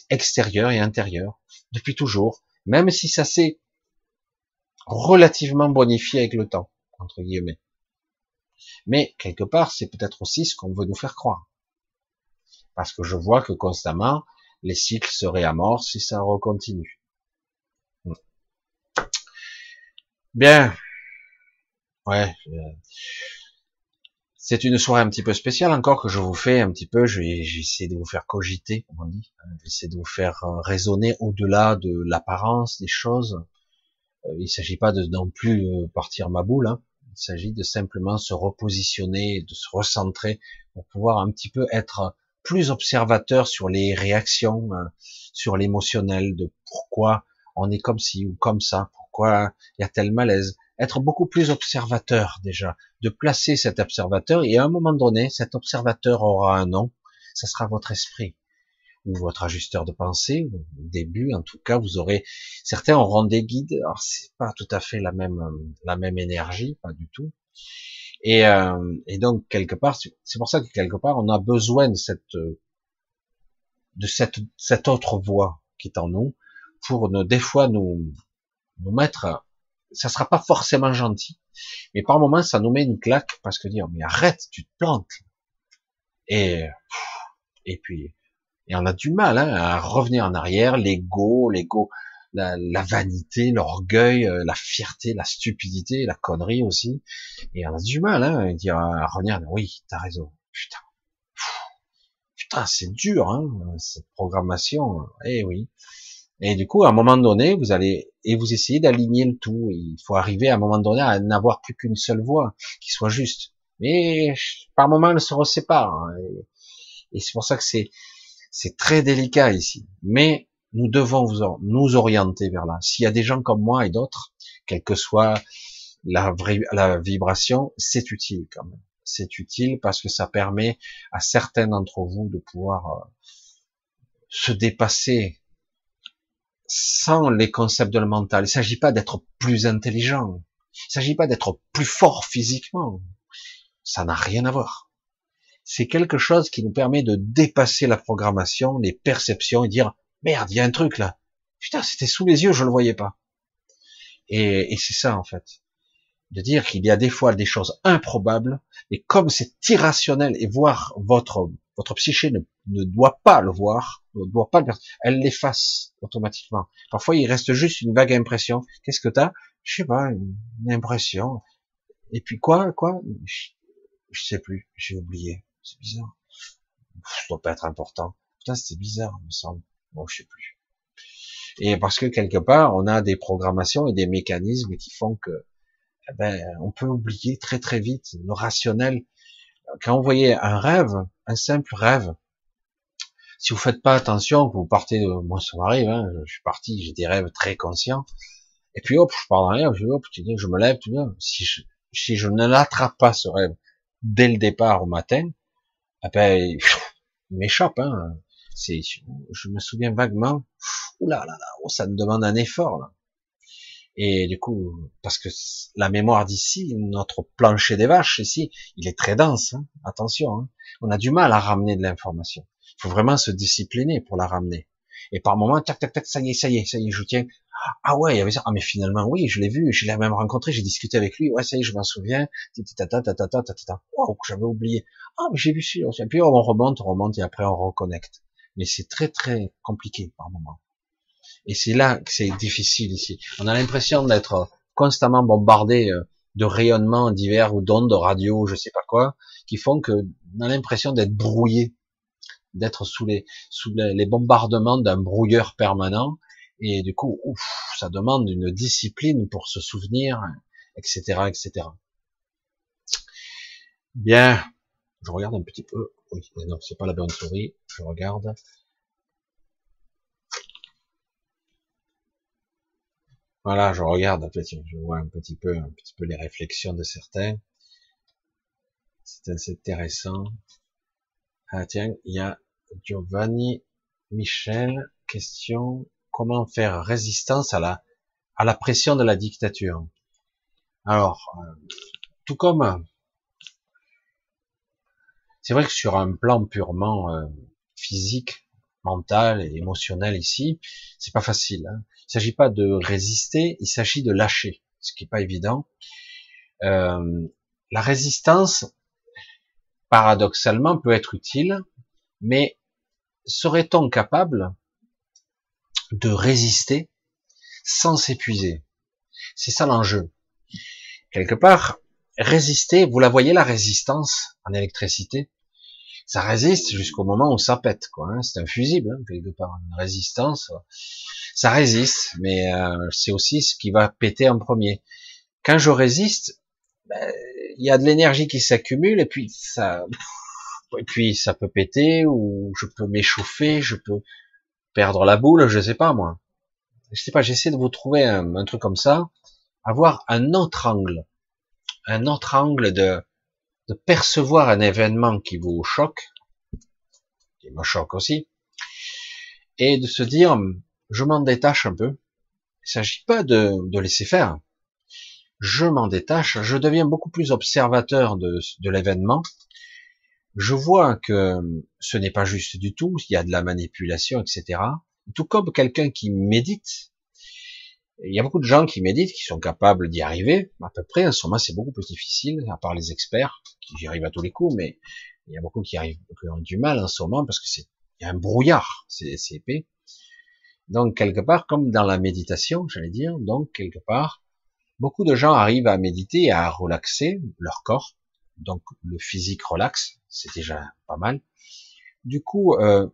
extérieurs et intérieurs. Depuis toujours. Même si ça s'est relativement bonifié avec le temps, entre guillemets. Mais quelque part, c'est peut-être aussi ce qu'on veut nous faire croire. Parce que je vois que constamment, les cycles se réamorcent si ça recontinue. Bien. Ouais. C'est une soirée un petit peu spéciale encore que je vous fais un petit peu. J'essaie de vous faire cogiter, comme on dit. J'essaie de vous faire euh, raisonner au-delà de l'apparence des choses. Euh, il ne s'agit pas de non plus euh, partir ma boule. Hein. Il s'agit de simplement se repositionner, de se recentrer pour pouvoir un petit peu être plus observateur sur les réactions, euh, sur l'émotionnel, de pourquoi on est comme ci ou comme ça, pourquoi il y a tel malaise. Être beaucoup plus observateur déjà, de placer cet observateur et à un moment donné, cet observateur aura un nom, ça sera votre esprit ou votre ajusteur de pensée. Au début, en tout cas, vous aurez certains auront des guides. Alors c'est pas tout à fait la même la même énergie, pas du tout. Et, euh, et donc quelque part, c'est pour ça que quelque part on a besoin de cette de cette cette autre voix qui est en nous pour ne, des fois nous nous mettre. Ça sera pas forcément gentil, mais par moments ça nous met une claque parce que dire mais arrête, tu te plantes. Et et puis et on a du mal hein, à revenir en arrière, l'ego, l'ego, la, vanité, l'orgueil, euh, la fierté, la stupidité, la connerie aussi. Et on a du mal hein, à dire à revenir, oui, t'as raison. Putain, putain, c'est dur, hein, cette programmation. Eh oui. Et du coup, à un moment donné, vous allez et vous essayez d'aligner le tout. Il faut arriver à un moment donné à n'avoir plus qu'une seule voix qui soit juste. Mais par moment, elle se resépare. Hein, et, et c'est pour ça que c'est c'est très délicat ici. Mais nous devons nous orienter vers là. S'il y a des gens comme moi et d'autres, quelle que soit la, la vibration, c'est utile quand même. C'est utile parce que ça permet à certains d'entre vous de pouvoir euh, se dépasser sans les concepts de le mental. Il ne s'agit pas d'être plus intelligent. Il ne s'agit pas d'être plus fort physiquement. Ça n'a rien à voir. C'est quelque chose qui nous permet de dépasser la programmation, les perceptions et dire merde, il y a un truc là. Putain, c'était sous les yeux, je le voyais pas. Et, c'est ça en fait, de dire qu'il y a des fois des choses improbables, et comme c'est irrationnel et voir votre votre psyché ne ne doit pas le voir, ne doit pas le Elle l'efface automatiquement. Parfois, il reste juste une vague impression. Qu'est-ce que t'as? Je sais pas, une, impression. Et puis quoi, quoi? Je, sais plus, j'ai oublié. C'est bizarre. Ça doit pas être important. Putain, c'était bizarre, il me semble. Bon, je sais plus. Et parce que quelque part, on a des programmations et des mécanismes qui font que, eh ben, on peut oublier très très vite le rationnel. Quand vous voyez un rêve, un simple rêve, si vous faites pas attention, vous partez, moi ça m'arrive, hein, je suis parti, j'ai des rêves très conscients, et puis hop, je pars dans rien, je, hop, je me lève, tout Si je, si je ne l'attrape pas ce rêve dès le départ au matin, eh ben, il m'échappe, hein. Je me souviens vaguement, oula oh, ça me demande un effort là. Et du coup, parce que la mémoire d'ici, notre plancher des vaches ici, il est très dense. Hein. Attention, hein. on a du mal à ramener de l'information. Il faut vraiment se discipliner pour la ramener. Et par moment, tac, tac, tac, ça y est, ça y est, ça y est, je tiens. Ah ouais, il y avait ça. Ah mais finalement, oui, je l'ai vu, je l'ai même rencontré, j'ai discuté avec lui. Ouais, ça y est, je m'en souviens. Wow, j'avais oublié. Ah mais j'ai vu ça. Et puis on remonte, on remonte et après on reconnecte. Mais c'est très très compliqué par moment. Et c'est là que c'est difficile ici. On a l'impression d'être constamment bombardé euh, de rayonnements divers ou d'ondes de radio, je sais pas quoi, qui font que on a l'impression d'être brouillé, d'être sous les sous les, bombardements d'un brouilleur permanent. Et du coup, ouf, ça demande une discipline pour se souvenir, etc., etc. Bien, je regarde un petit peu. Oui, non, c'est pas la bonne souris. Je regarde. Voilà, je regarde, je vois un petit peu, un petit peu les réflexions de certains. C'est assez intéressant. Ah tiens, il y a Giovanni Michel, question, comment faire résistance à la, à la pression de la dictature? Alors, euh, tout comme, c'est vrai que sur un plan purement euh, physique, mental et émotionnel ici, c'est pas facile. Hein. Il s'agit pas de résister, il s'agit de lâcher, ce qui est pas évident. Euh, la résistance, paradoxalement, peut être utile, mais serait-on capable de résister sans s'épuiser? C'est ça l'enjeu. Quelque part, résister, vous la voyez la résistance en électricité ça résiste jusqu'au moment où ça pète, quoi. Hein. C'est un fusible, hein, quelque part, une résistance. Ça résiste, mais euh, c'est aussi ce qui va péter en premier. Quand je résiste, il y a de l'énergie qui s'accumule et puis ça, et puis ça peut péter ou je peux m'échauffer, je peux perdre la boule, je sais pas moi. Je sais pas, j'essaie de vous trouver un, un truc comme ça, avoir un autre angle, un autre angle de de percevoir un événement qui vous choque, qui me choque aussi, et de se dire, je m'en détache un peu. Il s'agit pas de, de, laisser faire. Je m'en détache, je deviens beaucoup plus observateur de, de l'événement. Je vois que ce n'est pas juste du tout, il y a de la manipulation, etc. Tout comme quelqu'un qui médite, il y a beaucoup de gens qui méditent, qui sont capables d'y arriver, à peu près. En ce moment, c'est beaucoup plus difficile, à part les experts, qui y arrivent à tous les coups, mais il y a beaucoup qui arrivent, qui ont du mal en ce moment, parce que c'est, il y a un brouillard, c'est, épais. Donc, quelque part, comme dans la méditation, j'allais dire, donc, quelque part, beaucoup de gens arrivent à méditer, à relaxer leur corps. Donc, le physique relaxe, c'est déjà pas mal. Du coup, euh,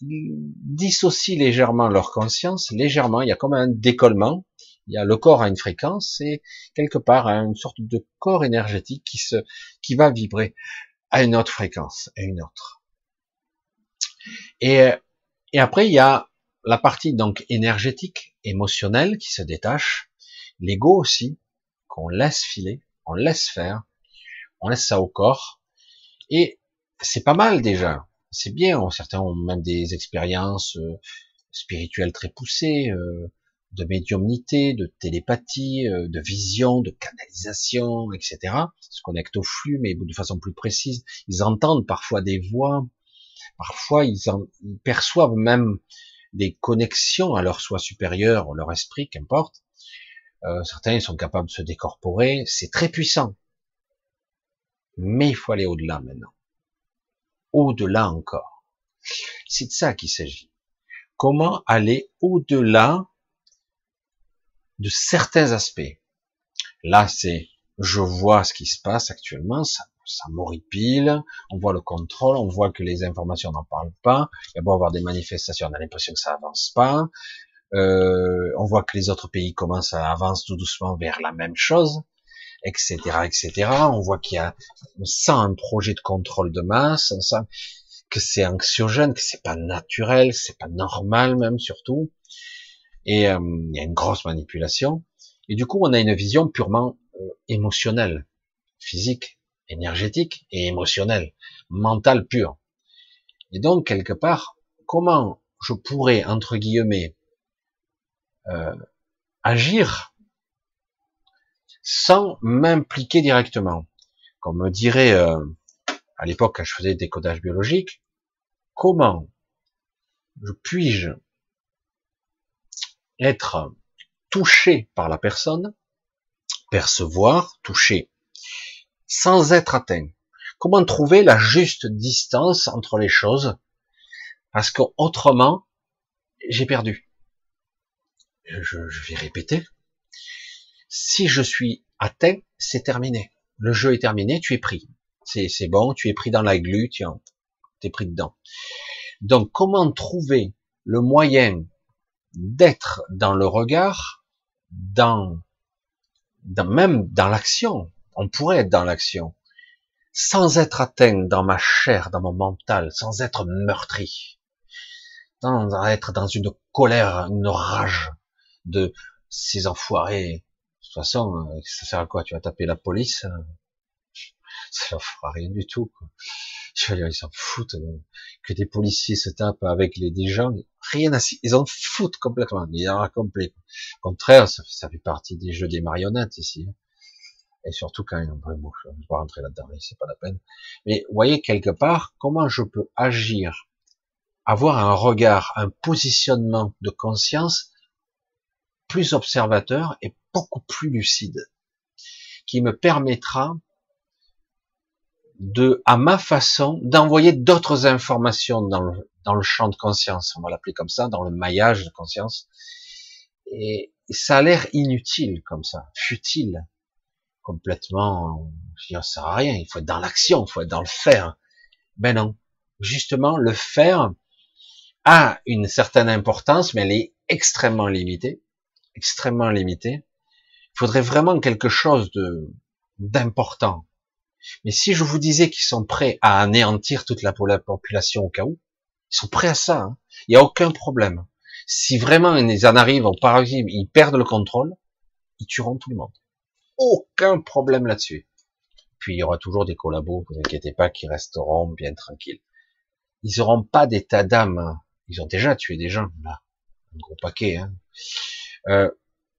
dissocient légèrement leur conscience, légèrement, il y a comme un décollement, il y a le corps à une fréquence et quelque part une sorte de corps énergétique qui va vibrer à une autre fréquence, à une autre. Et, et après il y a la partie donc énergétique, émotionnelle qui se détache, l'ego aussi qu'on laisse filer, on laisse faire, on laisse ça au corps et c'est pas mal déjà c'est bien. Certains ont même des expériences euh, spirituelles très poussées, euh, de médiumnité, de télépathie, euh, de vision, de canalisation, etc. Ils se connectent au flux, mais de façon plus précise. Ils entendent parfois des voix. Parfois, ils, ils perçoivent même des connexions à leur soi supérieur, leur esprit, qu'importe. Euh, certains sont capables de se décorporer. C'est très puissant. Mais il faut aller au-delà maintenant au-delà encore. C'est de ça qu'il s'agit. Comment aller au-delà de certains aspects. Là, c'est je vois ce qui se passe actuellement, ça, ça m'horripile, on voit le contrôle, on voit que les informations n'en parlent pas, il y a beau avoir des manifestations, on a l'impression que ça avance pas, euh, on voit que les autres pays commencent à avancer tout doucement vers la même chose, etc., etc. On voit qu'il y a, on sent un projet de contrôle de masse, on sent que c'est anxiogène, que c'est pas naturel, c'est pas normal même surtout, et euh, il y a une grosse manipulation. Et du coup, on a une vision purement euh, émotionnelle, physique, énergétique et émotionnelle, mentale pure. Et donc, quelque part, comment je pourrais, entre guillemets, euh, agir sans m'impliquer directement. Comme me dirait euh, à l'époque quand je faisais des codages biologiques, comment je puis-je être touché par la personne, percevoir, toucher, sans être atteint? Comment trouver la juste distance entre les choses? Parce qu'autrement, j'ai perdu. Je, vais répéter. Si je suis atteint, c'est terminé. Le jeu est terminé, tu es pris. C'est bon, tu es pris dans la glu, tu es pris dedans. Donc, comment trouver le moyen d'être dans le regard, dans, même dans l'action? On pourrait être dans l'action, sans être atteint dans ma chair, dans mon mental, sans être meurtri, sans être dans une colère, une rage de ces enfoirés. De toute façon, euh, ça sert à quoi Tu vas taper la police euh, Ça ne fera rien du tout. Quoi. Dire, ils s'en foutent euh, que des policiers se tapent avec les, des gens. Rien à ils en foutent complètement. Ils en complet. Au contraire, ça, fait partie des jeux des marionnettes ici. Et surtout quand il y a un vrai bouche. Je vais pas rentrer là-dedans, c'est pas la peine. Mais voyez quelque part comment je peux agir, avoir un regard, un positionnement de conscience plus observateur et beaucoup plus lucide, qui me permettra de, à ma façon, d'envoyer d'autres informations dans le, dans le champ de conscience, on va l'appeler comme ça, dans le maillage de conscience. Et ça a l'air inutile comme ça, futile, complètement, je veux dire, ça sert à rien, il faut être dans l'action, il faut être dans le faire. Ben non, justement, le faire a une certaine importance, mais elle est extrêmement limitée, extrêmement limitée. Il faudrait vraiment quelque chose de d'important, mais si je vous disais qu'ils sont prêts à anéantir toute la population au cas où, ils sont prêts à ça. Hein. Il n'y a aucun problème. Si vraiment ils en arrivent au paradis, ils perdent le contrôle, ils tueront tout le monde. Aucun problème là-dessus. Puis il y aura toujours des collabos, vous inquiétez pas, qui resteront bien tranquilles. Ils n'auront pas d'état d'âme. Ils ont déjà tué des gens, là. Un gros paquet. Hein. Euh,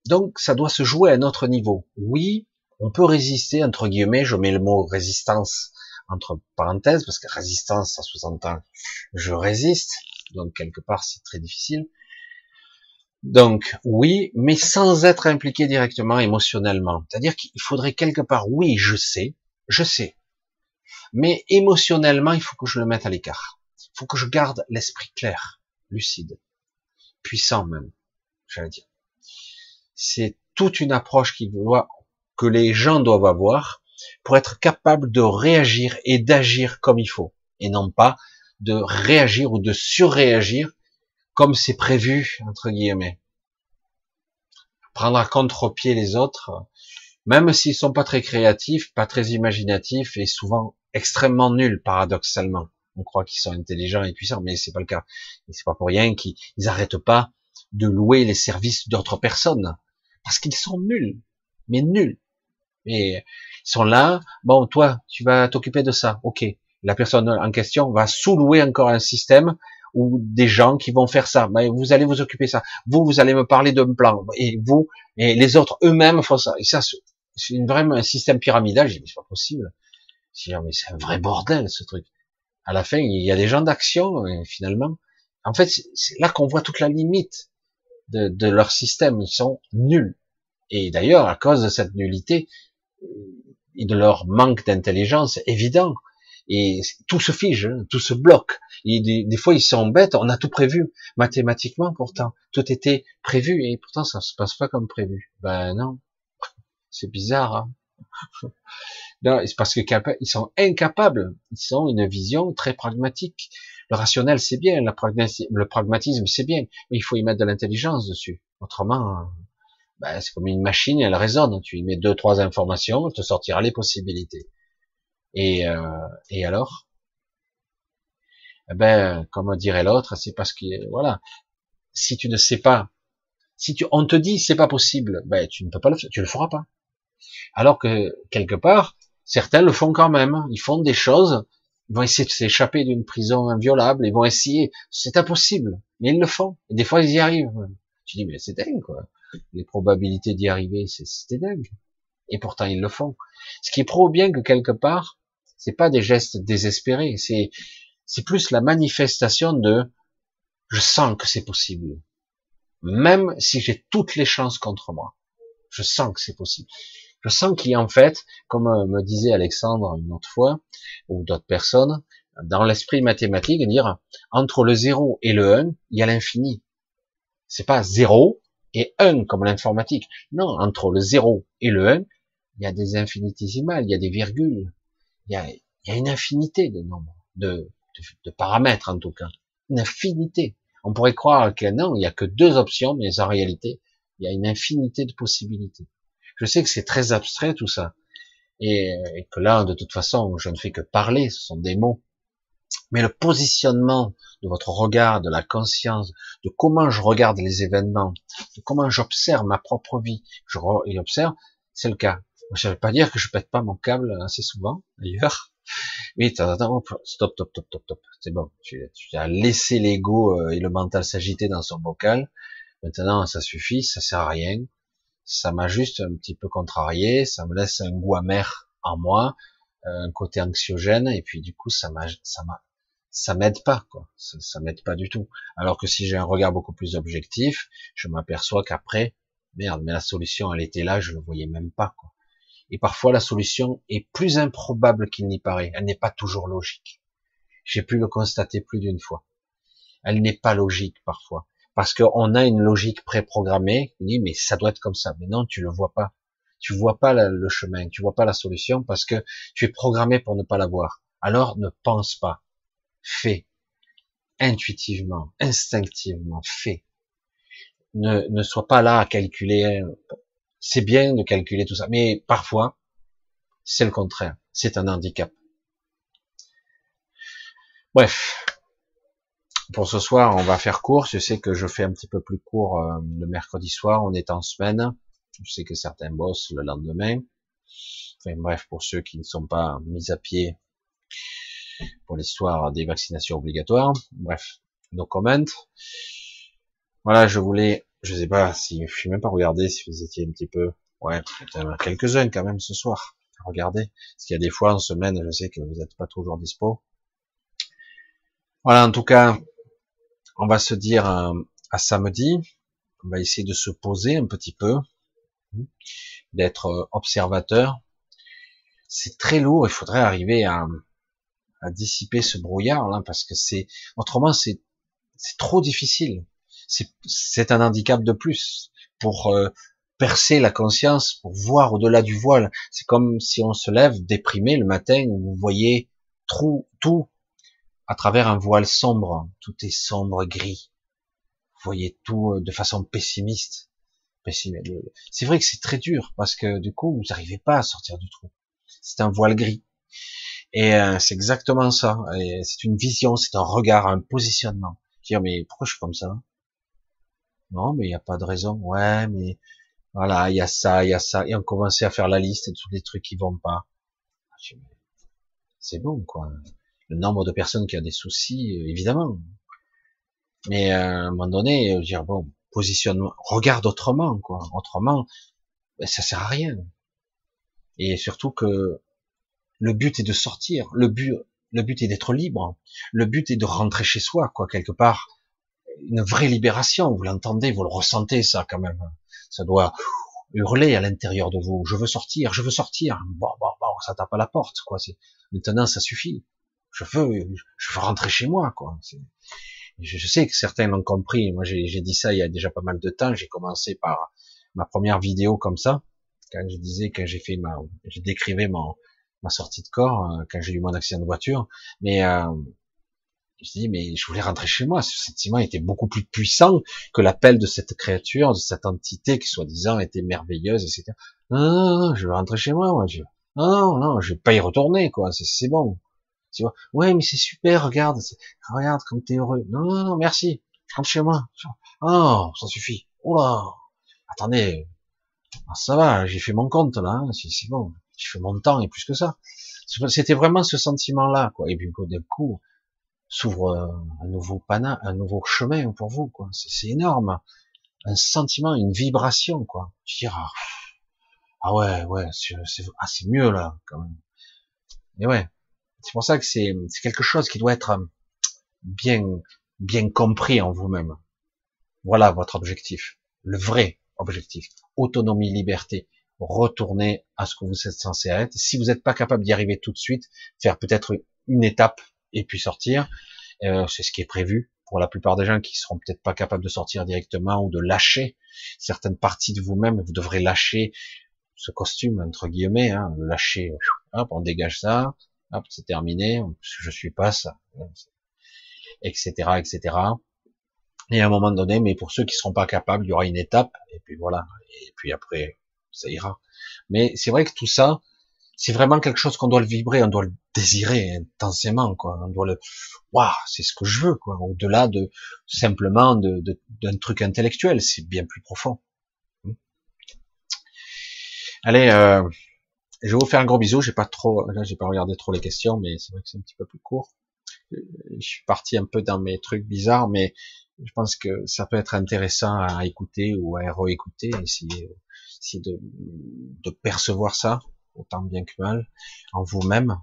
donc ça doit se jouer à un autre niveau. Oui, on peut résister, entre guillemets, je mets le mot résistance entre parenthèses, parce que résistance, ça sous-entend je résiste, donc quelque part c'est très difficile. Donc oui, mais sans être impliqué directement émotionnellement. C'est-à-dire qu'il faudrait quelque part, oui, je sais, je sais, mais émotionnellement, il faut que je le mette à l'écart. Il faut que je garde l'esprit clair, lucide, puissant même, j'allais dire. C'est toute une approche qui doit que les gens doivent avoir pour être capables de réagir et d'agir comme il faut, et non pas de réagir ou de surréagir comme c'est prévu, entre guillemets. Prendre à contre-pied les autres, même s'ils sont pas très créatifs, pas très imaginatifs et souvent extrêmement nuls, paradoxalement. On croit qu'ils sont intelligents et puissants, mais c'est pas le cas. C'est pas pour rien qu'ils n'arrêtent pas de louer les services d'autres personnes. Parce qu'ils sont nuls. Mais nuls. Mais ils sont là. Bon, toi, tu vas t'occuper de ça. Ok. La personne en question va sous-louer encore un système ou des gens qui vont faire ça. Mais vous allez vous occuper ça. Vous, vous allez me parler d'un plan. Et vous, et les autres eux-mêmes font ça. Et ça, c'est une vraie, un système pyramidal. J'ai dit, c'est pas possible. C'est un vrai bordel, ce truc. À la fin, il y a des gens d'action, finalement. En fait, c'est là qu'on voit toute la limite de, de leur système. Ils sont nuls. Et d'ailleurs, à cause de cette nullité, et de leur manque d'intelligence évident, Et tout se fige, hein, tout se bloque. Et des, fois, ils sont bêtes. On a tout prévu mathématiquement, pourtant tout était prévu et pourtant ça se passe pas comme prévu. Ben non, c'est bizarre. Hein non, c'est parce que ils sont incapables. Ils ont une vision très pragmatique. Le rationnel, c'est bien. Le pragmatisme, c'est bien. Mais il faut y mettre de l'intelligence dessus. Autrement, ben, c'est comme une machine, elle résonne. Tu y mets deux, trois informations, elle te sortira les possibilités. Et, euh, et alors? Eh Ben, comme dirait l'autre, c'est parce que voilà, si tu ne sais pas, si tu, on te dit c'est pas possible, ben tu ne peux pas le, tu le feras pas. Alors que quelque part, certains le font quand même. Ils font des choses, ils vont essayer de s'échapper d'une prison inviolable, ils vont essayer, c'est impossible, mais ils le font. Et des fois ils y arrivent. Tu dis mais c'est dingue quoi. Les probabilités d'y arriver, c'est dingue. Et pourtant ils le font. Ce qui prouve bien que quelque part, c'est pas des gestes désespérés, c'est c'est plus la manifestation de je sens que c'est possible. Même si j'ai toutes les chances contre moi. Je sens que c'est possible. Je sens qu'il y a en fait, comme euh, me disait Alexandre une autre fois, ou d'autres personnes, dans l'esprit mathématique, dire entre le 0 et le 1, il y a l'infini. C'est pas 0 et 1 comme l'informatique. Non, entre le 0 et le 1, il y a des infinitésimales, il y a des virgules, il y a, une infinité de nombres, de, de, paramètres en tout cas, une infinité. On pourrait croire que non, il y a que deux options, mais en réalité, il y a une infinité de possibilités. Je sais que c'est très abstrait tout ça, et, que là, de toute façon, je ne fais que parler, ce sont des mots. Mais le positionnement de votre regard, de la conscience, de comment je regarde les événements, de comment j'observe ma propre vie, je observe, c'est le cas. Je ne vais pas dire que je pète pas mon câble assez souvent, d'ailleurs. Mais stop, stop, stop, stop, stop. C'est bon. Tu, tu, as laissé l'ego euh, et le mental s'agiter dans son bocal. Maintenant, ça suffit, ça sert à rien. Ça m'a juste un petit peu contrarié. Ça me laisse un goût amer en moi, un côté anxiogène. Et puis, du coup, ça m'a, ça m'a, ça m'aide pas, quoi. Ça, ça m'aide pas du tout. Alors que si j'ai un regard beaucoup plus objectif, je m'aperçois qu'après, merde, mais la solution, elle était là, je le voyais même pas, quoi. Et parfois, la solution est plus improbable qu'il n'y paraît. Elle n'est pas toujours logique. J'ai pu le constater plus d'une fois. Elle n'est pas logique parfois. Parce qu'on a une logique préprogrammée. On dit, mais ça doit être comme ça. Mais non, tu le vois pas. Tu vois pas le chemin. Tu vois pas la solution parce que tu es programmé pour ne pas la voir. Alors, ne pense pas. Fais. Intuitivement, instinctivement, fais. Ne, ne sois pas là à calculer c'est bien de calculer tout ça, mais parfois, c'est le contraire. C'est un handicap. Bref. Pour ce soir, on va faire court. Je sais que je fais un petit peu plus court euh, le mercredi soir. On est en semaine. Je sais que certains bossent le lendemain. Enfin, bref, pour ceux qui ne sont pas mis à pied pour l'histoire des vaccinations obligatoires. Bref, no comment. Voilà, je voulais je sais pas si, je suis même pas regardé si vous étiez un petit peu, ouais, quelques-uns quand même ce soir. Regardez. Parce qu'il y a des fois en semaine, je sais que vous n'êtes pas toujours dispo. Voilà, en tout cas, on va se dire euh, à samedi. On va essayer de se poser un petit peu, d'être euh, observateur. C'est très lourd. Il faudrait arriver à, à dissiper ce brouillard là, parce que c'est autrement c'est c'est trop difficile c'est un handicap de plus pour euh, percer la conscience, pour voir au-delà du voile. C'est comme si on se lève déprimé le matin où vous voyez tout, tout à travers un voile sombre. Tout est sombre, gris. Vous voyez tout euh, de façon pessimiste. C'est vrai que c'est très dur parce que du coup, vous n'arrivez pas à sortir du trou. C'est un voile gris. Et euh, c'est exactement ça. C'est une vision, c'est un regard, un positionnement. Dire mais pourquoi je suis comme ça? Non, mais il n'y a pas de raison. Ouais, mais voilà, il y a ça, il y a ça. Et on commençait à faire la liste de tous les trucs qui vont pas. C'est bon, quoi. Le nombre de personnes qui ont des soucis, euh, évidemment. Mais euh, à un moment donné, euh, dire bon, positionnement, regarde autrement, quoi. Autrement, ben, ça sert à rien. Et surtout que le but est de sortir. Le but, le but est d'être libre. Le but est de rentrer chez soi, quoi, quelque part une vraie libération. Vous l'entendez, vous le ressentez, ça quand même. Ça doit hurler à l'intérieur de vous. Je veux sortir, je veux sortir. Bon, bon, bon, ça tape à la porte, quoi. Maintenant, ça suffit. Je veux, je veux rentrer chez moi, quoi. Je, sais que certains l'ont compris. Moi, j'ai dit ça il y a déjà pas mal de temps. J'ai commencé par ma première vidéo comme ça, quand je disais que j'ai fait ma, j'ai décrivé mon, ma sortie de corps euh, quand j'ai eu mon accident de voiture. Mais euh, je dis mais je voulais rentrer chez moi. Ce sentiment était beaucoup plus puissant que l'appel de cette créature, de cette entité qui soi-disant était merveilleuse, etc. Non, non, non, je veux rentrer chez moi. moi. Je... Non, non, non, je vais pas y retourner, quoi. C'est bon. Tu vois Ouais, mais c'est super. Regarde, regarde comme t'es heureux. Non, non, non, merci. Je rentre chez moi. Oh, ça suffit. Oula. Attendez. Ah, ça va, j'ai fait mon compte là. Hein. C'est bon. J'ai fait mon temps et plus que ça. C'était vraiment ce sentiment-là, quoi. Et puis d'un coup, s'ouvre un nouveau pana, un nouveau chemin pour vous, quoi. C'est énorme. Un sentiment, une vibration, quoi. Je dirais, ah, ah ouais, ouais, c'est ah, mieux là, quand même. Et ouais, c'est pour ça que c'est quelque chose qui doit être euh, bien, bien compris en vous-même. Voilà votre objectif, le vrai objectif. Autonomie, liberté. Retourner à ce que vous êtes censé être. Si vous n'êtes pas capable d'y arriver tout de suite, faire peut-être une étape et puis sortir. Euh, c'est ce qui est prévu pour la plupart des gens qui seront peut-être pas capables de sortir directement ou de lâcher certaines parties de vous-même. Vous devrez lâcher ce costume entre guillemets, hein, lâcher. Hop, on dégage ça. Hop, c'est terminé. Je suis pas ça, etc., etc. Et à un moment donné, mais pour ceux qui seront pas capables, il y aura une étape. Et puis voilà. Et puis après, ça ira. Mais c'est vrai que tout ça, c'est vraiment quelque chose qu'on doit le vibrer, on doit le désirer intensément, quoi. On doit le, waouh, c'est ce que je veux, quoi. Au-delà de simplement de, truc intellectuel, c'est bien plus profond. Allez, euh, je vais vous faire un gros bisou. J'ai pas trop, là, j'ai pas regardé trop les questions, mais c'est vrai que c'est un petit peu plus court. Je suis parti un peu dans mes trucs bizarres, mais je pense que ça peut être intéressant à écouter ou à réécouter, essayer, essayer de, de percevoir ça autant bien que mal, en vous-même,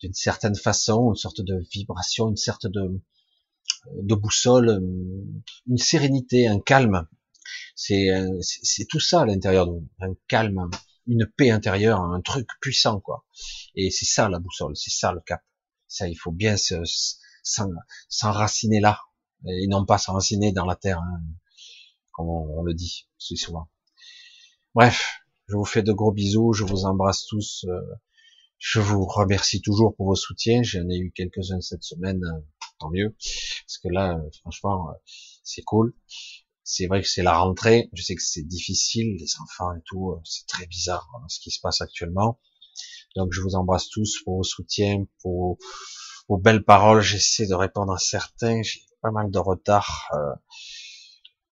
d'une certaine façon, une sorte de vibration, une sorte de, de boussole, une sérénité, un calme. C'est, c'est tout ça à l'intérieur de vous, un calme, une paix intérieure, un truc puissant, quoi. Et c'est ça la boussole, c'est ça le cap. Ça, il faut bien s'enraciner là, et non pas s'enraciner dans la terre, hein, comme on, le dit souvent. Bref, je vous fais de gros bisous, je vous embrasse tous. Euh, je vous remercie toujours pour vos soutiens. J'en ai eu quelques-uns cette semaine, euh, tant mieux. Parce que là, euh, franchement, c'est cool. C'est vrai que c'est la rentrée. Je sais que c'est difficile, les enfants et tout. C'est très bizarre hein, ce qui se passe actuellement. Donc je vous embrasse tous pour vos soutiens, pour vos belles paroles. J'essaie de répondre à certains. J'ai pas mal de retard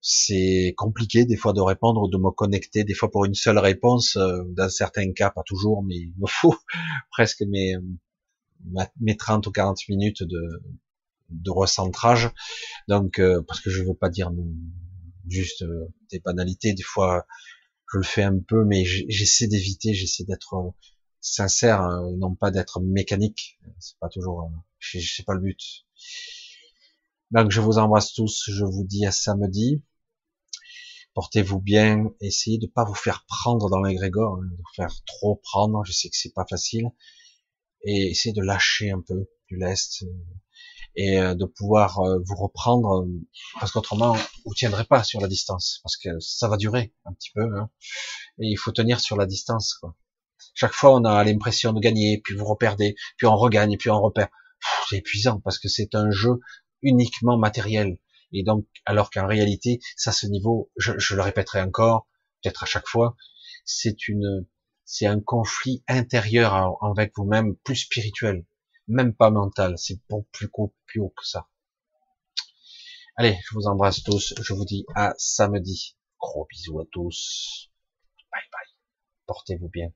c'est compliqué des fois de répondre ou de me connecter, des fois pour une seule réponse, euh, dans certains cas, pas toujours, mais il me faut presque mes, mes 30 ou 40 minutes de, de recentrage. Donc, euh, parce que je veux pas dire juste euh, des banalités, des fois je le fais un peu, mais j'essaie d'éviter, j'essaie d'être sincère, hein, non pas d'être mécanique. C'est pas toujours, c'est pas le but. Donc je vous embrasse tous, je vous dis à samedi. Portez-vous bien, essayez de pas vous faire prendre dans l'égrégore, hein, de vous faire trop prendre, je sais que c'est pas facile, et essayez de lâcher un peu du lest, euh, et euh, de pouvoir euh, vous reprendre, parce qu'autrement, vous tiendrez pas sur la distance, parce que ça va durer un petit peu, hein, et il faut tenir sur la distance, quoi. Chaque fois, on a l'impression de gagner, puis vous reperdez, puis on regagne, puis on repère. C'est épuisant, parce que c'est un jeu uniquement matériel. Et donc, alors qu'en réalité, ça, ce niveau, je, le répéterai encore, peut-être à chaque fois, c'est une, c'est un conflit intérieur avec vous-même, plus spirituel, même pas mental, c'est beaucoup plus, haut que ça. Allez, je vous embrasse tous, je vous dis à samedi. Gros bisous à tous. Bye bye. Portez-vous bien.